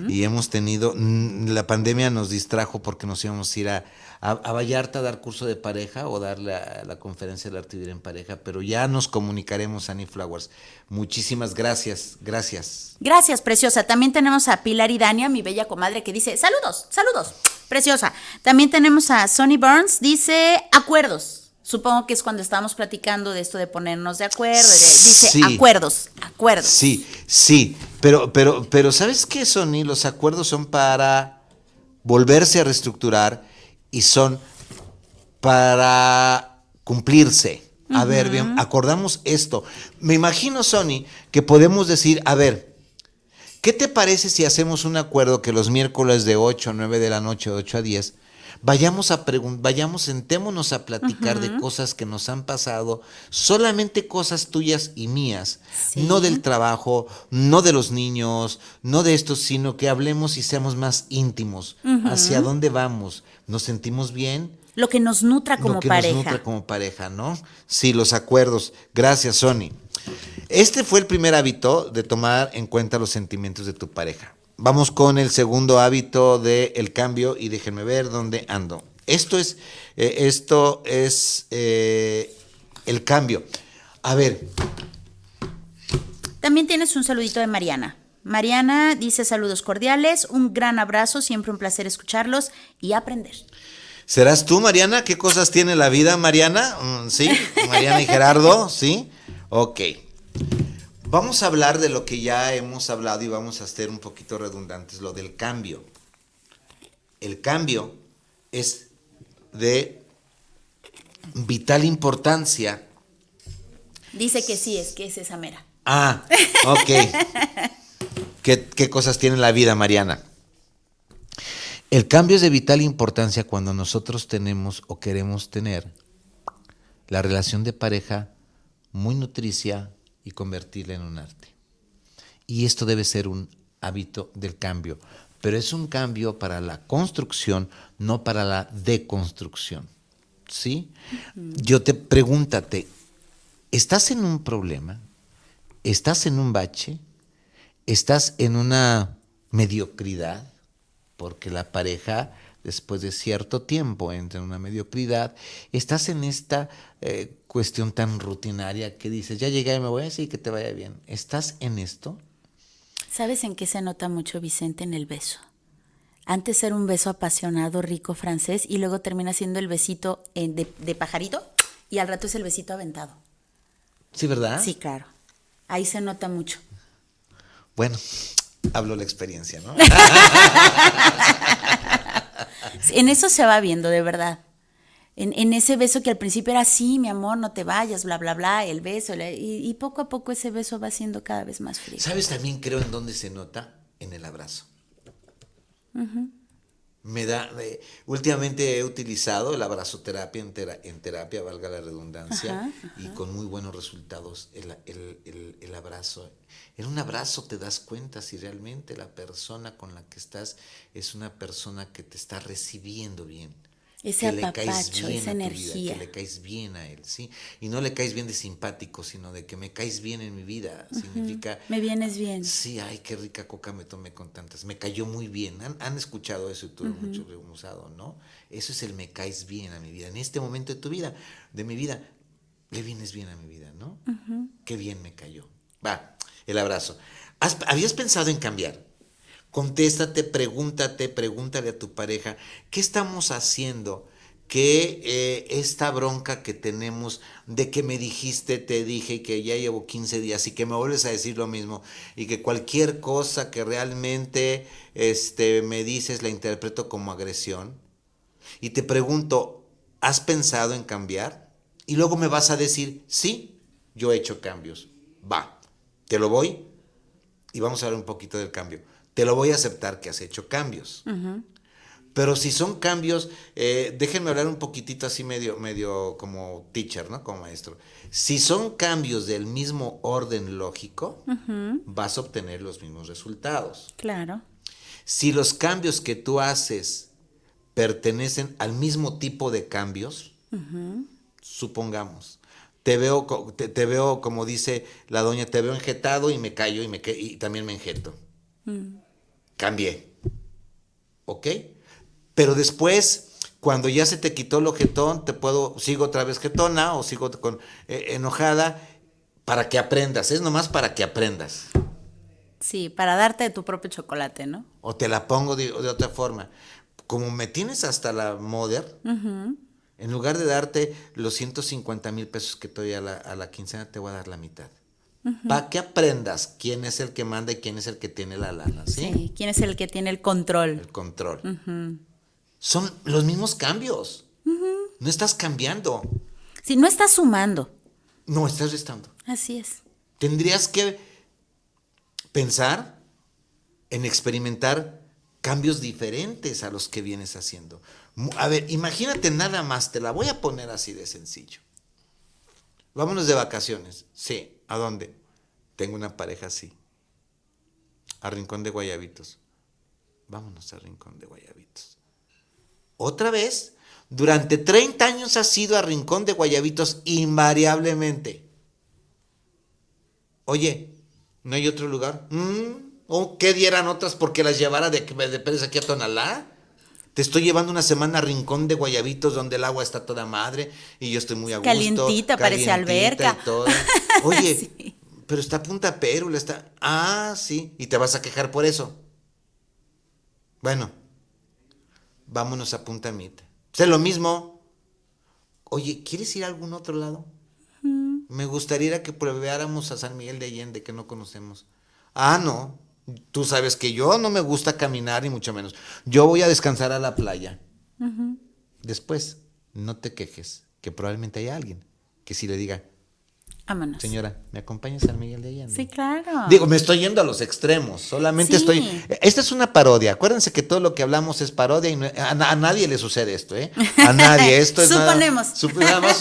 y hemos tenido, la pandemia nos distrajo porque nos íbamos a ir a, a- a Vallarta a dar curso de pareja o dar la, la conferencia del arte vivir en pareja, pero ya nos comunicaremos, Annie Flowers. Muchísimas gracias, gracias. Gracias, preciosa. También tenemos a Pilar y Dania, mi bella comadre, que dice: Saludos, saludos. Preciosa. También tenemos a Sonny Burns, dice: Acuerdos. Supongo que es cuando estábamos platicando de esto de ponernos de acuerdo. de- dice: Sí. Acuerdos, acuerdos. Sí, sí, pero, pero, pero ¿sabes qué, Sony? Los acuerdos son para volverse a reestructurar y son para cumplirse. A ver, bien, acordamos esto. Me imagino, Sony, que podemos decir, a ver, ¿qué te parece si hacemos un acuerdo que los miércoles de 8 a 9 de la noche, de 8 a 10, vayamos a vayamos, sentémonos a platicar de cosas que nos han pasado, solamente cosas tuyas y mías, Sí. no del trabajo, no de los niños, no de esto, sino que hablemos y seamos más íntimos. ¿Hacia dónde vamos? ¿Nos sentimos bien? Lo que nos nutra como lo que pareja. nos nutra como pareja, ¿no? Sí, los acuerdos. Gracias, Sony. Este fue el primer hábito de tomar en cuenta los sentimientos de tu pareja. Vamos con el segundo hábito del el cambio y déjenme ver dónde ando. Esto es, eh, esto es eh, el cambio. A ver, También tienes un saludito de Mariana. Mariana dice saludos cordiales, un gran abrazo, siempre un placer escucharlos y aprender. ¿serás tú, Mariana? ¿Qué cosas tiene la vida, Mariana? Mm, ¿Sí? Mariana y Gerardo, ¿sí? Ok. Vamos a hablar de lo que ya hemos hablado y vamos a ser un poquito redundantes, lo del cambio. El cambio es de vital importancia. Dice que sí, es que es esa mera. Ah, ok. ¿Qué, qué cosas tiene la vida, Mariana? El cambio es de vital importancia cuando nosotros tenemos o queremos tener la relación de pareja muy nutricia y convertirla en un arte. Y esto debe ser un hábito del cambio, pero es un cambio para la construcción, no para la deconstrucción. ¿Sí? Yo te pregúntate, ¿estás en un problema? ¿Estás en un bache? ¿Estás en una mediocridad? Porque la pareja, después de cierto tiempo, entra en una mediocridad. Estás en esta eh, cuestión tan rutinaria que dices, ya llegué y me voy a decir que te vaya bien. ¿Estás en esto? ¿Sabes en qué se nota mucho Vicente en el beso? Antes era un beso apasionado, rico, francés, y luego termina siendo el besito eh, de, de pajarito, y al rato es el besito aventado. Sí, ¿verdad? Sí, claro. Ahí se nota mucho. Bueno, hablo la experiencia, ¿no? En eso se va viendo, de verdad. En, en ese beso que al principio era sí, mi amor, no te vayas, bla, bla, bla, el beso. la- y, y poco a poco ese beso va siendo cada vez más frío. ¿Sabes también creo en dónde se nota? En el abrazo. Me da, eh, últimamente he utilizado el abrazoterapia en, tera- en terapia, valga la redundancia, y con muy buenos resultados el, el- el- el abrazo. En un abrazo te das cuenta si realmente la persona con la que estás es una persona que te está recibiendo bien. Ese que le caes apapacho, bien esa a tu vida, energía. que le caes bien a él, ¿sí? Y no le caes bien de simpático, sino de que me caes bien en mi vida. Significa Me vienes bien. Sí, ay, qué rica coca me tomé con tantas. Me cayó muy bien. Han, han escuchado eso y tú mucho lo hemos usado, ¿no? Eso es el me caes bien a mi vida. En este momento de tu vida, de mi vida, le vienes bien a mi vida, ¿no? Qué bien me cayó. Va, el abrazo. ¿Has- ¿Habías pensado en cambiar? Contéstate, pregúntate, pregúntale a tu pareja, ¿qué estamos haciendo que eh, esta bronca que tenemos de que me dijiste, te dije y que ya llevo 15 días y que me vuelves a decir lo mismo y que cualquier cosa que realmente este, me dices la interpreto como agresión. Y te pregunto, ¿has pensado en cambiar? Y luego me vas a decir, sí, yo he hecho cambios. Va, te lo voy y vamos a ver un poquito del cambio. Te lo voy a aceptar que has hecho cambios. Pero si son cambios, eh, déjenme hablar un poquitito así medio, medio como teacher, ¿no? Como maestro. Si son cambios del mismo orden lógico, vas a obtener los mismos resultados. Claro. Si los cambios que tú haces pertenecen al mismo tipo de cambios, supongamos, te veo, te, veo, como dice la doña, te veo enjetado y me callo y, me, y también me enjeto. Mm. Cambié. ¿Ok? Pero después, cuando ya se te quitó el ojetón, te puedo, sigo otra vez jetona o sigo con, eh, enojada, para que aprendas, es nomás para que aprendas. Sí, para darte tu propio chocolate, ¿no? O te la pongo de, otra forma. Como me tienes hasta la moder, en lugar de darte los 150 mil pesos que te doy a la, a la, quincena, te voy a dar la mitad. Para que aprendas quién es el que manda y quién es el que tiene la lana, ¿sí? Sí, quién es el que tiene el control. El control son los mismos cambios. No estás cambiando. Si no estás sumando. No, estás restando. Así es. Tendrías que pensar en experimentar cambios diferentes a los que vienes haciendo. A ver, imagínate nada más, te la voy a poner así de sencillo. Vámonos de vacaciones. Sí, ¿a dónde? Tengo una pareja así. A Rincón de Guayabitos. Vámonos a Rincón de Guayabitos otra vez, durante 30 años has ido a Rincón de Guayabitos invariablemente. Oye, ¿no hay otro lugar? Mm, ¿O qué dieran otras porque las llevara de, de Pérez aquí a Tonalá? Te estoy llevando una semana a Rincón de Guayabitos donde el agua está toda madre y yo estoy muy a gusto. Calientita, parece alberca. Oye, pero está a punta pérula, está... Ah, sí, y te vas a quejar por eso. Bueno, vámonos a Punta Mita. Sé lo mismo. Oye, ¿quieres ir a algún otro lado? Me gustaría que probáramos a San Miguel de Allende, que no conocemos. Ah, no. Tú sabes que yo no me gusta caminar, ni mucho menos. Yo voy a descansar a la playa. Después, no te quejes, que probablemente haya alguien que si le diga, Señora, ¿me acompañas San Miguel de Allende? Sí, claro. Digo, me estoy yendo a los extremos. Solamente estoy. Esta es una parodia. Acuérdense que todo lo que hablamos es parodia y a, nadie le sucede esto, ¿eh? A nadie. Esto es Suponemos. Nada, más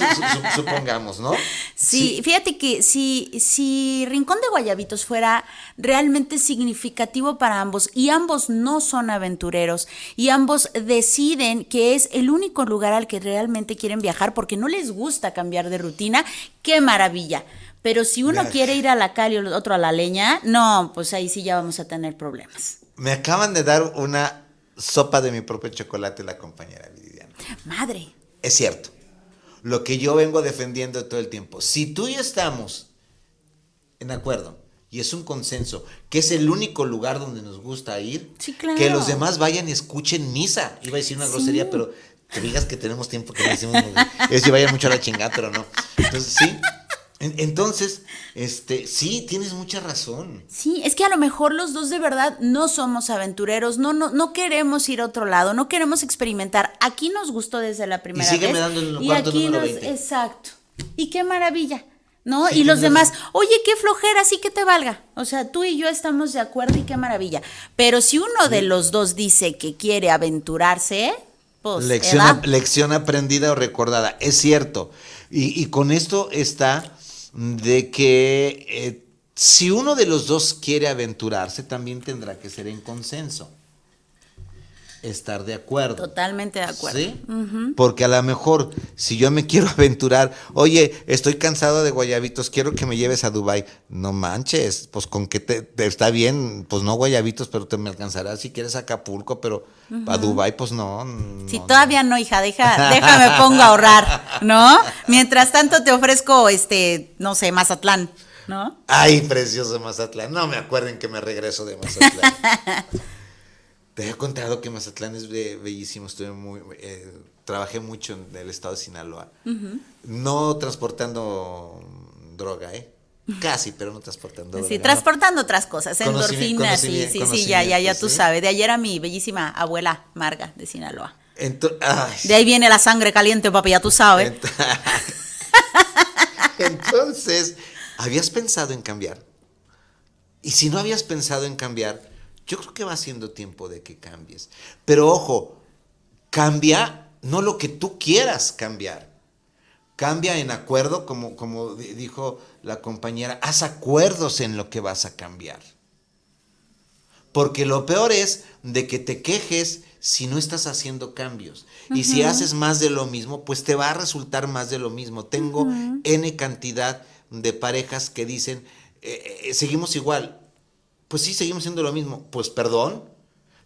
supongamos, ¿no? Sí, fíjate que si, si Rincón de Guayabitos fuera realmente significativo para ambos y ambos no son aventureros y ambos deciden que es el único lugar al que realmente quieren viajar porque no les gusta cambiar de rutina, qué maravilla. Pero si uno quiere ir a la calle y el otro a la leña, no, pues ahí sí ya vamos a tener problemas. Me acaban de dar una sopa de mi propio chocolate la compañera Viviana. Madre. Es cierto. Lo que yo vengo defendiendo todo el tiempo. Si tú y estamos en acuerdo y es un consenso, que es el único lugar donde nos gusta ir, que los demás vayan y escuchen misa. Iba a decir una grosería, pero te digas que tenemos tiempo que no decimos, es que vayan mucho a la chingada, pero no. Entonces, sí, entonces, este, sí, tienes mucha razón. Sí, es que a lo mejor los dos de verdad no somos aventureros, no, no, no queremos ir a otro lado, no queremos experimentar. Aquí nos gustó desde la primera y sígueme dando el cuarto aquí número 20. Exacto. Y qué maravilla. ¿No? y los demás, oye, qué flojera, sí que te valga. O sea, tú y yo estamos de acuerdo y qué maravilla. Pero si uno de los dos dice que quiere aventurarse, pues. Lección, lección aprendida o recordada. Es cierto. Y, y con esto está de que eh, si uno de los dos quiere aventurarse, también tendrá que ser en consenso. Estar de acuerdo. Totalmente de acuerdo. ¿Sí? Porque a lo mejor, si yo me quiero aventurar, oye, estoy cansado de guayabitos, quiero que me lleves a Dubai. No manches, pues con que te, está bien, pues no guayabitos, pero te me alcanzará si quieres Acapulco, pero a Dubai, pues no. Si todavía no, hija, deja, déjame pongo a ahorrar, ¿no? Mientras tanto te ofrezco, este, no sé, Mazatlán, ¿no? Ay, precioso Mazatlán. No me acuerden que me regreso de Mazatlán. Te he contado que Mazatlán es be- bellísimo, estuve muy, eh, trabajé mucho en el estado de Sinaloa. No transportando droga, ¿eh? Casi, pero no transportando droga. Sí, ¿no? transportando otras cosas, endorfinas, sí, sí, sí, ya, ya, ya tú sabes. De ayer a mi bellísima abuela Marga de Sinaloa. Ay, De ahí viene la sangre caliente, papi, ya tú sabes. ent- Entonces, ¿habías pensado en cambiar? Y si no habías pensado en cambiar, yo creo que va siendo tiempo de que cambies. Pero ojo, cambia no lo que tú quieras cambiar. Cambia en acuerdo, como, como di- dijo la compañera, haz acuerdos en lo que vas a cambiar. Porque lo peor es de que te quejes si no estás haciendo cambios. Y si haces más de lo mismo, pues te va a resultar más de lo mismo. Tengo N cantidad de parejas que dicen, eh, eh, seguimos igual. Pues sí, seguimos siendo lo mismo. Pues perdón,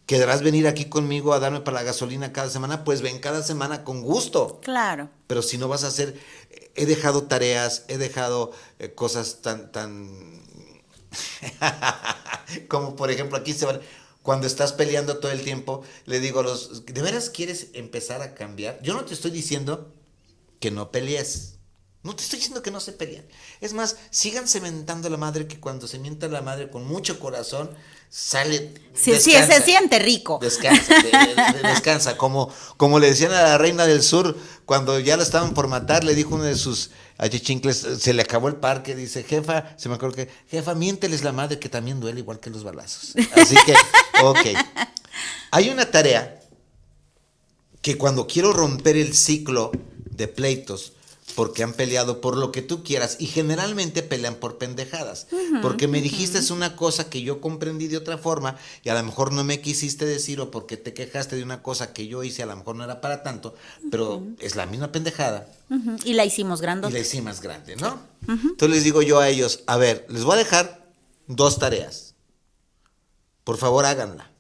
¿querrás venir aquí conmigo a darme para la gasolina cada semana? Pues ven cada semana con gusto. Claro. Pero si no vas a hacer, he dejado tareas, he dejado eh, cosas tan, tan, como por ejemplo aquí se van, cuando estás peleando todo el tiempo, le digo a los, ¿de veras quieres empezar a cambiar? Yo no te estoy diciendo que no pelees. No te estoy diciendo que no se peleen. Es más, sigan cementando la madre que cuando se mienta la madre con mucho corazón, sale. Sí, sí, se siente rico. Descansa, de- de- de- descansa. Como, como le decían a la reina del sur, cuando ya la estaban por matar, le dijo uno de sus achichincles, se le acabó el parque, dice, jefa, se me acuerdo que, jefa, miénteles la madre que también duele igual que los balazos. Así que, ok. Hay una tarea que cuando quiero romper el ciclo de pleitos, porque han peleado por lo que tú quieras y generalmente pelean por pendejadas, porque me dijiste una cosa que yo comprendí de otra forma y a lo mejor no me quisiste decir o porque te quejaste de una cosa que yo hice, a lo mejor no era para tanto, pero es la misma pendejada Y la hicimos y grande. la hice más grande, ¿no? Entonces les digo yo a ellos, a ver, les voy a dejar dos tareas. Por favor, háganla.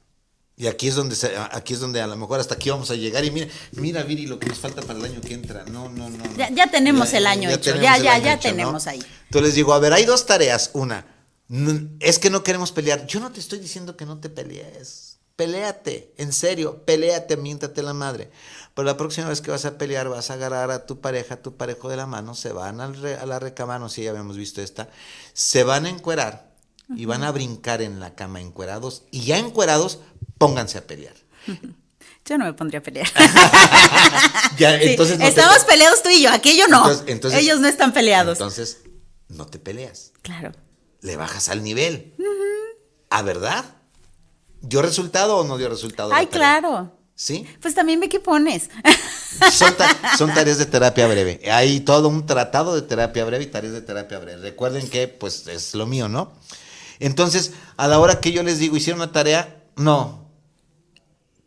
Y aquí es donde se- aquí es donde a lo mejor hasta aquí vamos a llegar y mira, mira Viri lo que nos falta para el año que entra. No, no, no. no. Ya- ya tenemos el año hecho, ya, el ya, ya hecho, ¿no? tenemos ahí. Entonces les digo, a ver, hay dos tareas. Una, es que no queremos pelear. Yo no te estoy diciendo que no te pelees. Peléate, en serio, peléate, miéntate la madre. Pero la próxima vez que vas a pelear, vas a agarrar a tu pareja, a tu parejo de la mano, se van al re- a la recama, no sé si ya habíamos visto esta, se van a encuerar y van a brincar en la cama encuerados y ya encuerados, pónganse a pelear. Yo no me pondría a pelear. Ya, Sí, entonces no te- Estamos peleados tú y yo, aquello no. Entonces- entonces- Ellos no están peleados. Entonces, no te peleas. claro. le bajas al nivel. ¿A verdad? ¿Dio resultado o no dio resultado? Ay, claro. ¿Sí? Pues también ve qué pones. Son, ta- son tareas de terapia breve. Hay todo un tratado de terapia breve y tareas de terapia breve. Recuerden que, pues, es lo mío, ¿no? Entonces, a la hora que yo les digo, ¿hicieron una tarea? No.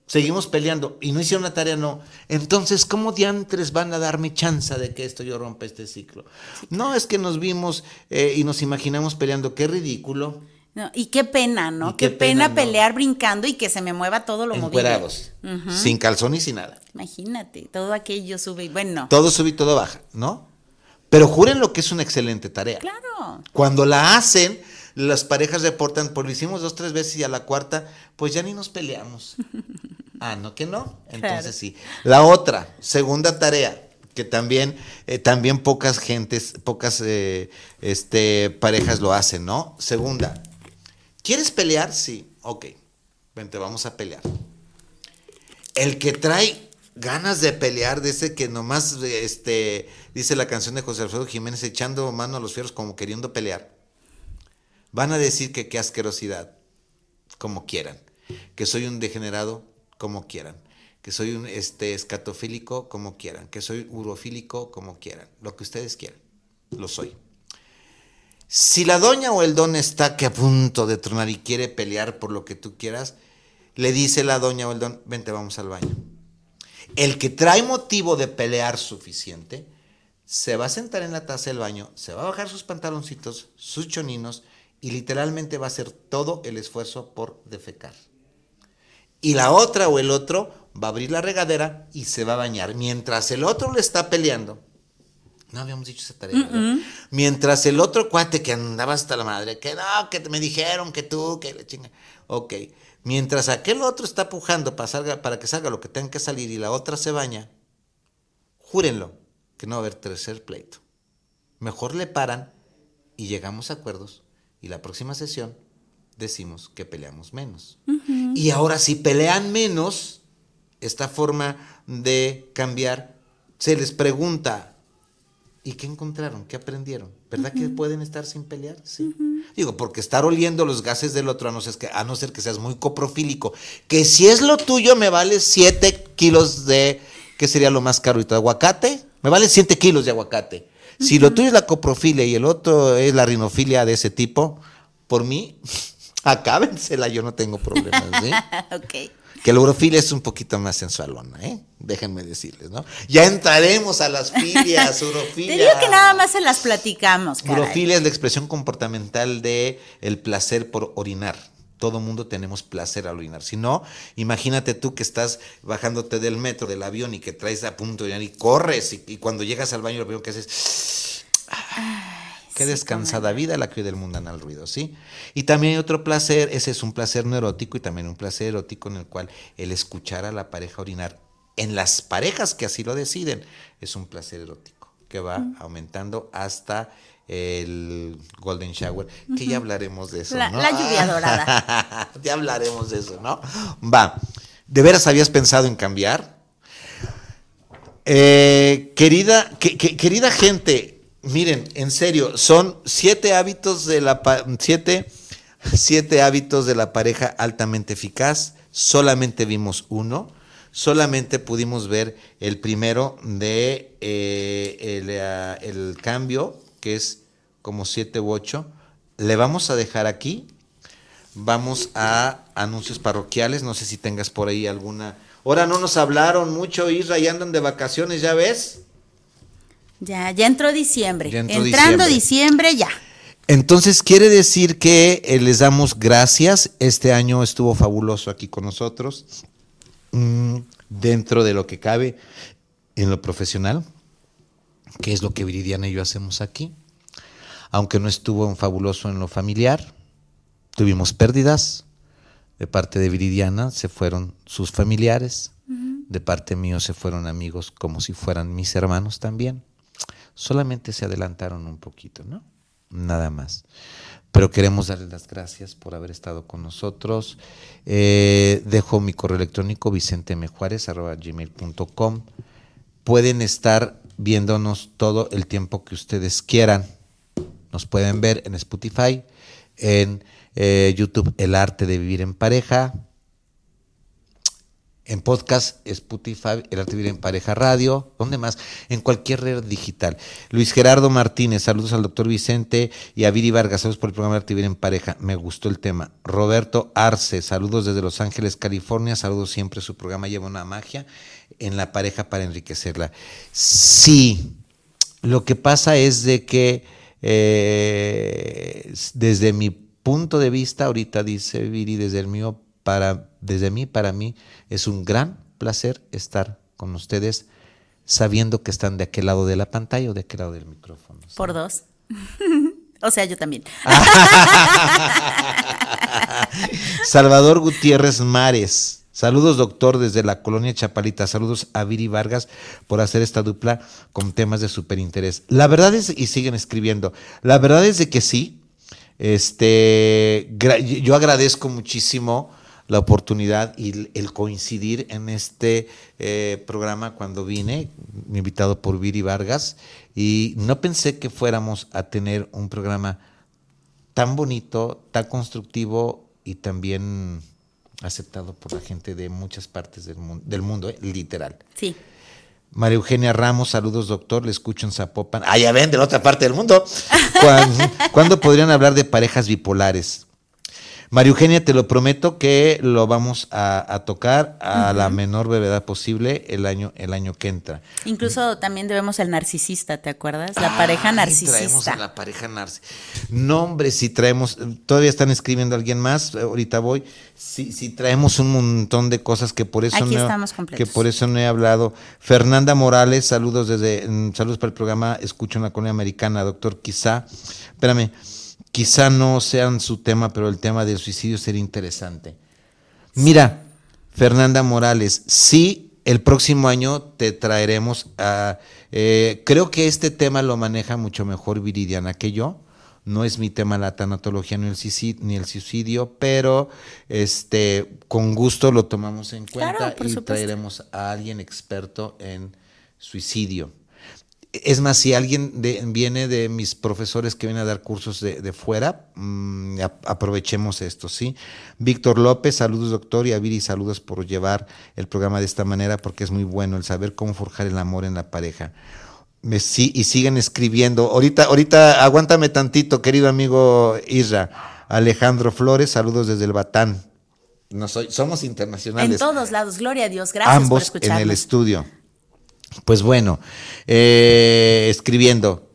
Seguimos peleando. ¿Y no hicieron una tarea? No. Entonces, ¿cómo diantres van a darme chance de que esto yo rompa este ciclo? No, es que nos vimos eh, y nos imaginamos peleando. Qué ridículo. No, y qué pena, ¿no? Qué, qué pena, pena, ¿no? pelear brincando y que se me mueva todo lo encuerados, sin calzón y sin nada. Imagínate, todo aquello sube y bueno. Todo sube y todo baja, ¿no? Pero juren lo que es una excelente tarea. Claro. Cuando la hacen, las parejas reportan, pues lo hicimos dos, tres veces y a la cuarta, pues ya ni nos peleamos. ah, ¿no que no? Entonces Claro. sí. La otra, segunda tarea, que también, eh, también pocas gentes, pocas eh, este, parejas lo hacen, ¿no? Segunda, ¿quieres pelear? Sí, ok, vente, vamos a pelear. El que trae ganas de pelear, de ese que nomás, este, dice la canción de José Alfredo Jiménez, echando mano a los fierros como queriendo pelear, van a decir que qué asquerosidad, como quieran, que soy un degenerado, como quieran, que soy un este, escatofílico, como quieran, que soy urofílico, como quieran, lo que ustedes quieran, lo soy. Si la doña o el don está que a punto de tronar y quiere pelear por lo que tú quieras, le dice la doña o el don, vente, vamos al baño. El que trae motivo de pelear suficiente, se va a sentar en la taza del baño, se va a bajar sus pantaloncitos, sus choninos, y literalmente va a hacer todo el esfuerzo por defecar. Y la otra o el otro va a abrir la regadera y se va a bañar. Mientras el otro le está peleando. No habíamos dicho esa tarea. Mientras el otro cuate que andaba hasta la madre, que no, que me dijeron que tú, que la chinga. Ok. Mientras aquel otro está pujando para, salga- para que salga lo que tenga que salir y la otra se baña, júrenlo que no va a haber tercer pleito. Mejor le paran y llegamos a acuerdos y la próxima sesión decimos que peleamos menos. Y ahora si pelean menos, esta forma de cambiar, se les pregunta, ¿y qué encontraron? ¿Qué aprendieron? ¿Verdad que pueden estar sin pelear? Sí. Digo, porque estar oliendo los gases del otro, a no, ser que, a no ser que seas muy coprofílico, que si es lo tuyo me vale 7 kilos de, ¿qué sería lo más caro? ahorita? ¿Aguacate? Me vale 7 kilos de aguacate. Si lo tuyo es la coprofilia y el otro es la rinofilia de ese tipo, por mí, acábensela, yo no tengo problemas, ¿sí? ok. Que la urofilia es un poquito más sensualona, ¿eh? Déjenme decirles, ¿no? Ya entraremos a las filias, urofilia. Te digo que nada más se las platicamos, caray. Urofilia es la expresión comportamental de el placer por orinar. Todo mundo tenemos placer al orinar. Si no, imagínate tú que estás bajándote del metro, del avión y que traes a punto de orinar y corres y, y cuando llegas al baño lo primero que haces Qué sí, descansada vida la que hoy del mundo anda al ruido, ¿sí? Y también hay otro placer, ese es un placer no erótico y también un placer erótico en el cual el escuchar a la pareja orinar, en las parejas que así lo deciden, es un placer erótico que va aumentando hasta el golden shower, que ya hablaremos de eso, La- ¿no? la lluvia dorada. ya hablaremos de eso, ¿no? Va, ¿de veras habías pensado en cambiar? Eh, querida, que- que- querida gente, miren, en serio, son siete hábitos de la siete, siete hábitos de la pareja altamente eficaz. Solamente vimos uno. Solamente pudimos ver el primero de eh, el, ah, el cambio, que es como siete u ocho. Le vamos a dejar aquí. Vamos a anuncios parroquiales. No sé si tengas por ahí alguna. Ahora no nos hablaron mucho, Isra, y andan de vacaciones, ¿ya ves? Ya, ya entró diciembre. Ya entró Entrando diciembre. diciembre, ya. Entonces quiere decir que eh, les damos gracias. Este año estuvo fabuloso aquí con nosotros, mm, dentro de lo que cabe en lo profesional, que es lo que Viridiana y yo hacemos aquí. Aunque no estuvo fabuloso en lo familiar, tuvimos pérdidas. De parte de Viridiana se fueron sus familiares, de parte mío se fueron amigos como si fueran mis hermanos también. Solamente se adelantaron un poquito, ¿no? Nada más. Pero queremos darles las gracias por haber estado con nosotros. Eh, dejo mi correo electrónico vicentemejuárez.gmail.com. Pueden estar viéndonos todo el tiempo que ustedes quieran. Nos pueden ver en Spotify, en eh, YouTube El Arte de Vivir en Pareja, en podcast, Spotify, El Arte en Pareja Radio, ¿dónde más? En cualquier red digital. Luis Gerardo Martínez, saludos al doctor Vicente y a Viri Vargas, saludos por el programa El Arte en Pareja, me gustó el tema. Roberto Arce, saludos desde Los Ángeles, California, saludos siempre, su programa lleva una magia en la pareja para enriquecerla. Sí, lo que pasa es de que eh, desde mi punto de vista, ahorita dice Viri, desde el mío, para, desde mí, para mí, es un gran placer estar con ustedes sabiendo que están de aquel lado de la pantalla o de aquel lado del micrófono. ¿sí? Por dos. o sea, yo también. Salvador Gutiérrez Mares. Saludos, doctor, desde la colonia Chapalita. Saludos a Viri Vargas por hacer esta dupla con temas de súper interés. La verdad es, y siguen escribiendo, la verdad es de que sí. Este, yo agradezco muchísimo la oportunidad y el- coincidir en este eh, programa cuando vine, invitado por Viri Vargas, y no pensé que fuéramos a tener un programa tan bonito, tan constructivo y también aceptado por la gente de muchas partes del mundo, del mundo eh, literal. Sí. María Eugenia Ramos, saludos doctor, le escucho en Zapopan. Ah, ya ven, de la otra parte del mundo. ¿Cuándo, ¿cuándo podrían hablar de parejas bipolares? María Eugenia, te lo prometo que lo vamos a, a tocar a la menor brevedad posible el año, el año que entra. Incluso también debemos el narcisista, ¿te acuerdas? La pareja narcisista. Traemos a la pareja narcisista. No, hombre, si traemos, todavía están escribiendo alguien más, ahorita voy. Si, si traemos un montón de cosas que por eso Aquí no estamos completos. que por eso no he hablado. Fernanda Morales, saludos desde mm, saludos para el programa Escucho en la colonia americana, doctor. Quizá, espérame, quizá no sean su tema, pero el tema del suicidio sería interesante. Mira, Fernanda Morales, sí, el próximo año te traeremos a... eh, creo que este tema lo maneja mucho mejor Viridiana que yo. No es mi tema la tanatología ni el, suicidio, ni el suicidio, pero este, con gusto lo tomamos en cuenta y supuesto. traeremos a alguien experto en suicidio. Es más, si alguien de- viene de mis profesores que vienen a dar cursos de, de fuera, mm, ap- aprovechemos esto, ¿sí? Víctor López, saludos doctor, y a Viri, saludos por llevar el programa de esta manera, porque es muy bueno el saber cómo forjar el amor en la pareja. Me- sí, y siguen escribiendo. Ahorita, ahorita, aguántame tantito, querido amigo Isra. Alejandro Flores, saludos desde el Batán. No soy, somos internacionales En todos lados, gloria a Dios. Gracias por ambos en escucharnos. el estudio. Pues bueno, eh, escribiendo,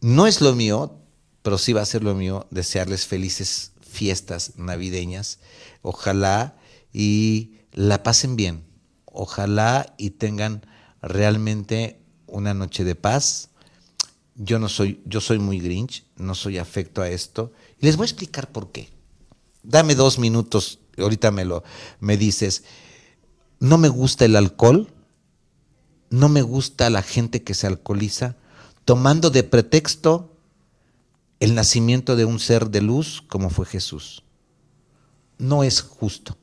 no es lo mío, pero sí va a ser lo mío desearles felices fiestas navideñas. Ojalá y la pasen bien. Ojalá y tengan realmente una noche de paz. Yo no soy, yo soy muy grinch, no soy afecto a esto. Y les voy a explicar por qué. Dame dos minutos, ahorita me lo me dices. No me gusta el alcohol, no me gusta la gente que se alcoholiza, tomando de pretexto el nacimiento de un ser de luz como fue Jesús. No es justo.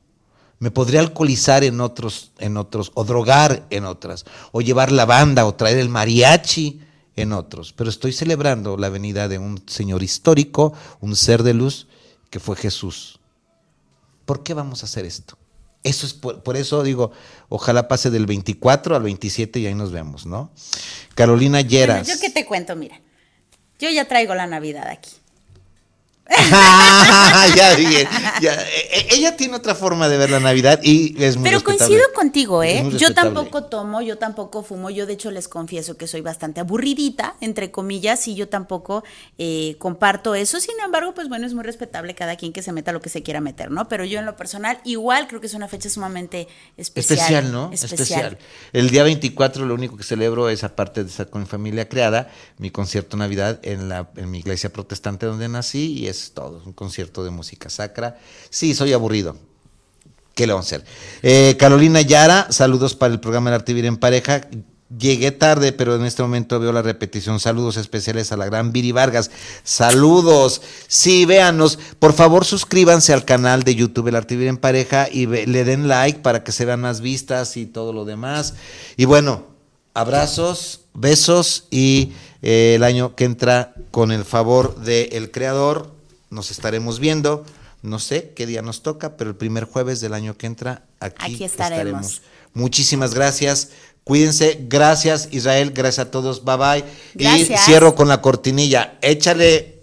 Me podría alcoholizar en otros, en otros, o drogar en otras, o llevar la banda, o traer el mariachi en otros. Pero estoy celebrando la venida de un señor histórico, un ser de luz, que fue Jesús. ¿Por qué vamos a hacer esto? Eso es por, por eso digo, ojalá pase del 24 al 27 y ahí nos vemos, ¿no? Carolina Bueno, Lleras. yo qué te cuento, mira. Yo ya traigo la Navidad aquí. ya, bien, ya. E- e- Ella tiene otra forma de ver la Navidad y es muy Pero respetable. coincido contigo, ¿eh? Yo tampoco tomo, yo tampoco fumo, yo de hecho les confieso que soy bastante aburridita, entre comillas, y yo tampoco eh, comparto eso. Sin embargo, pues bueno, es muy respetable cada quien que se meta lo que se quiera meter, ¿no? Pero yo en lo personal, igual creo que es una fecha sumamente especial. Especial, ¿no? Especial. El día 24 lo único que celebro es, aparte de estar con mi familia creada, mi concierto Navidad en, la, en mi iglesia protestante donde nací y es todo, un concierto de música sacra. Sí, soy aburrido. ¿Qué le vamos a hacer? Eh, Carolina Yara, saludos para el programa El Arte Vivir en Pareja. Llegué tarde, pero en este momento veo la repetición. Saludos especiales a la gran Viri Vargas. Saludos. Sí, véanos. Por favor, suscríbanse al canal de YouTube El Arte Vivir en Pareja y le den like para que se vean más vistas y todo lo demás. Y bueno, abrazos, besos y eh, el año que entra, con el favor del Creador, nos estaremos viendo. No sé qué día nos toca, pero el primer jueves del año que entra, aquí, Aquí estaremos. Muchísimas gracias. Cuídense. Gracias, Israel. Gracias a todos. Bye bye. Y cierro con la cortinilla. Échale.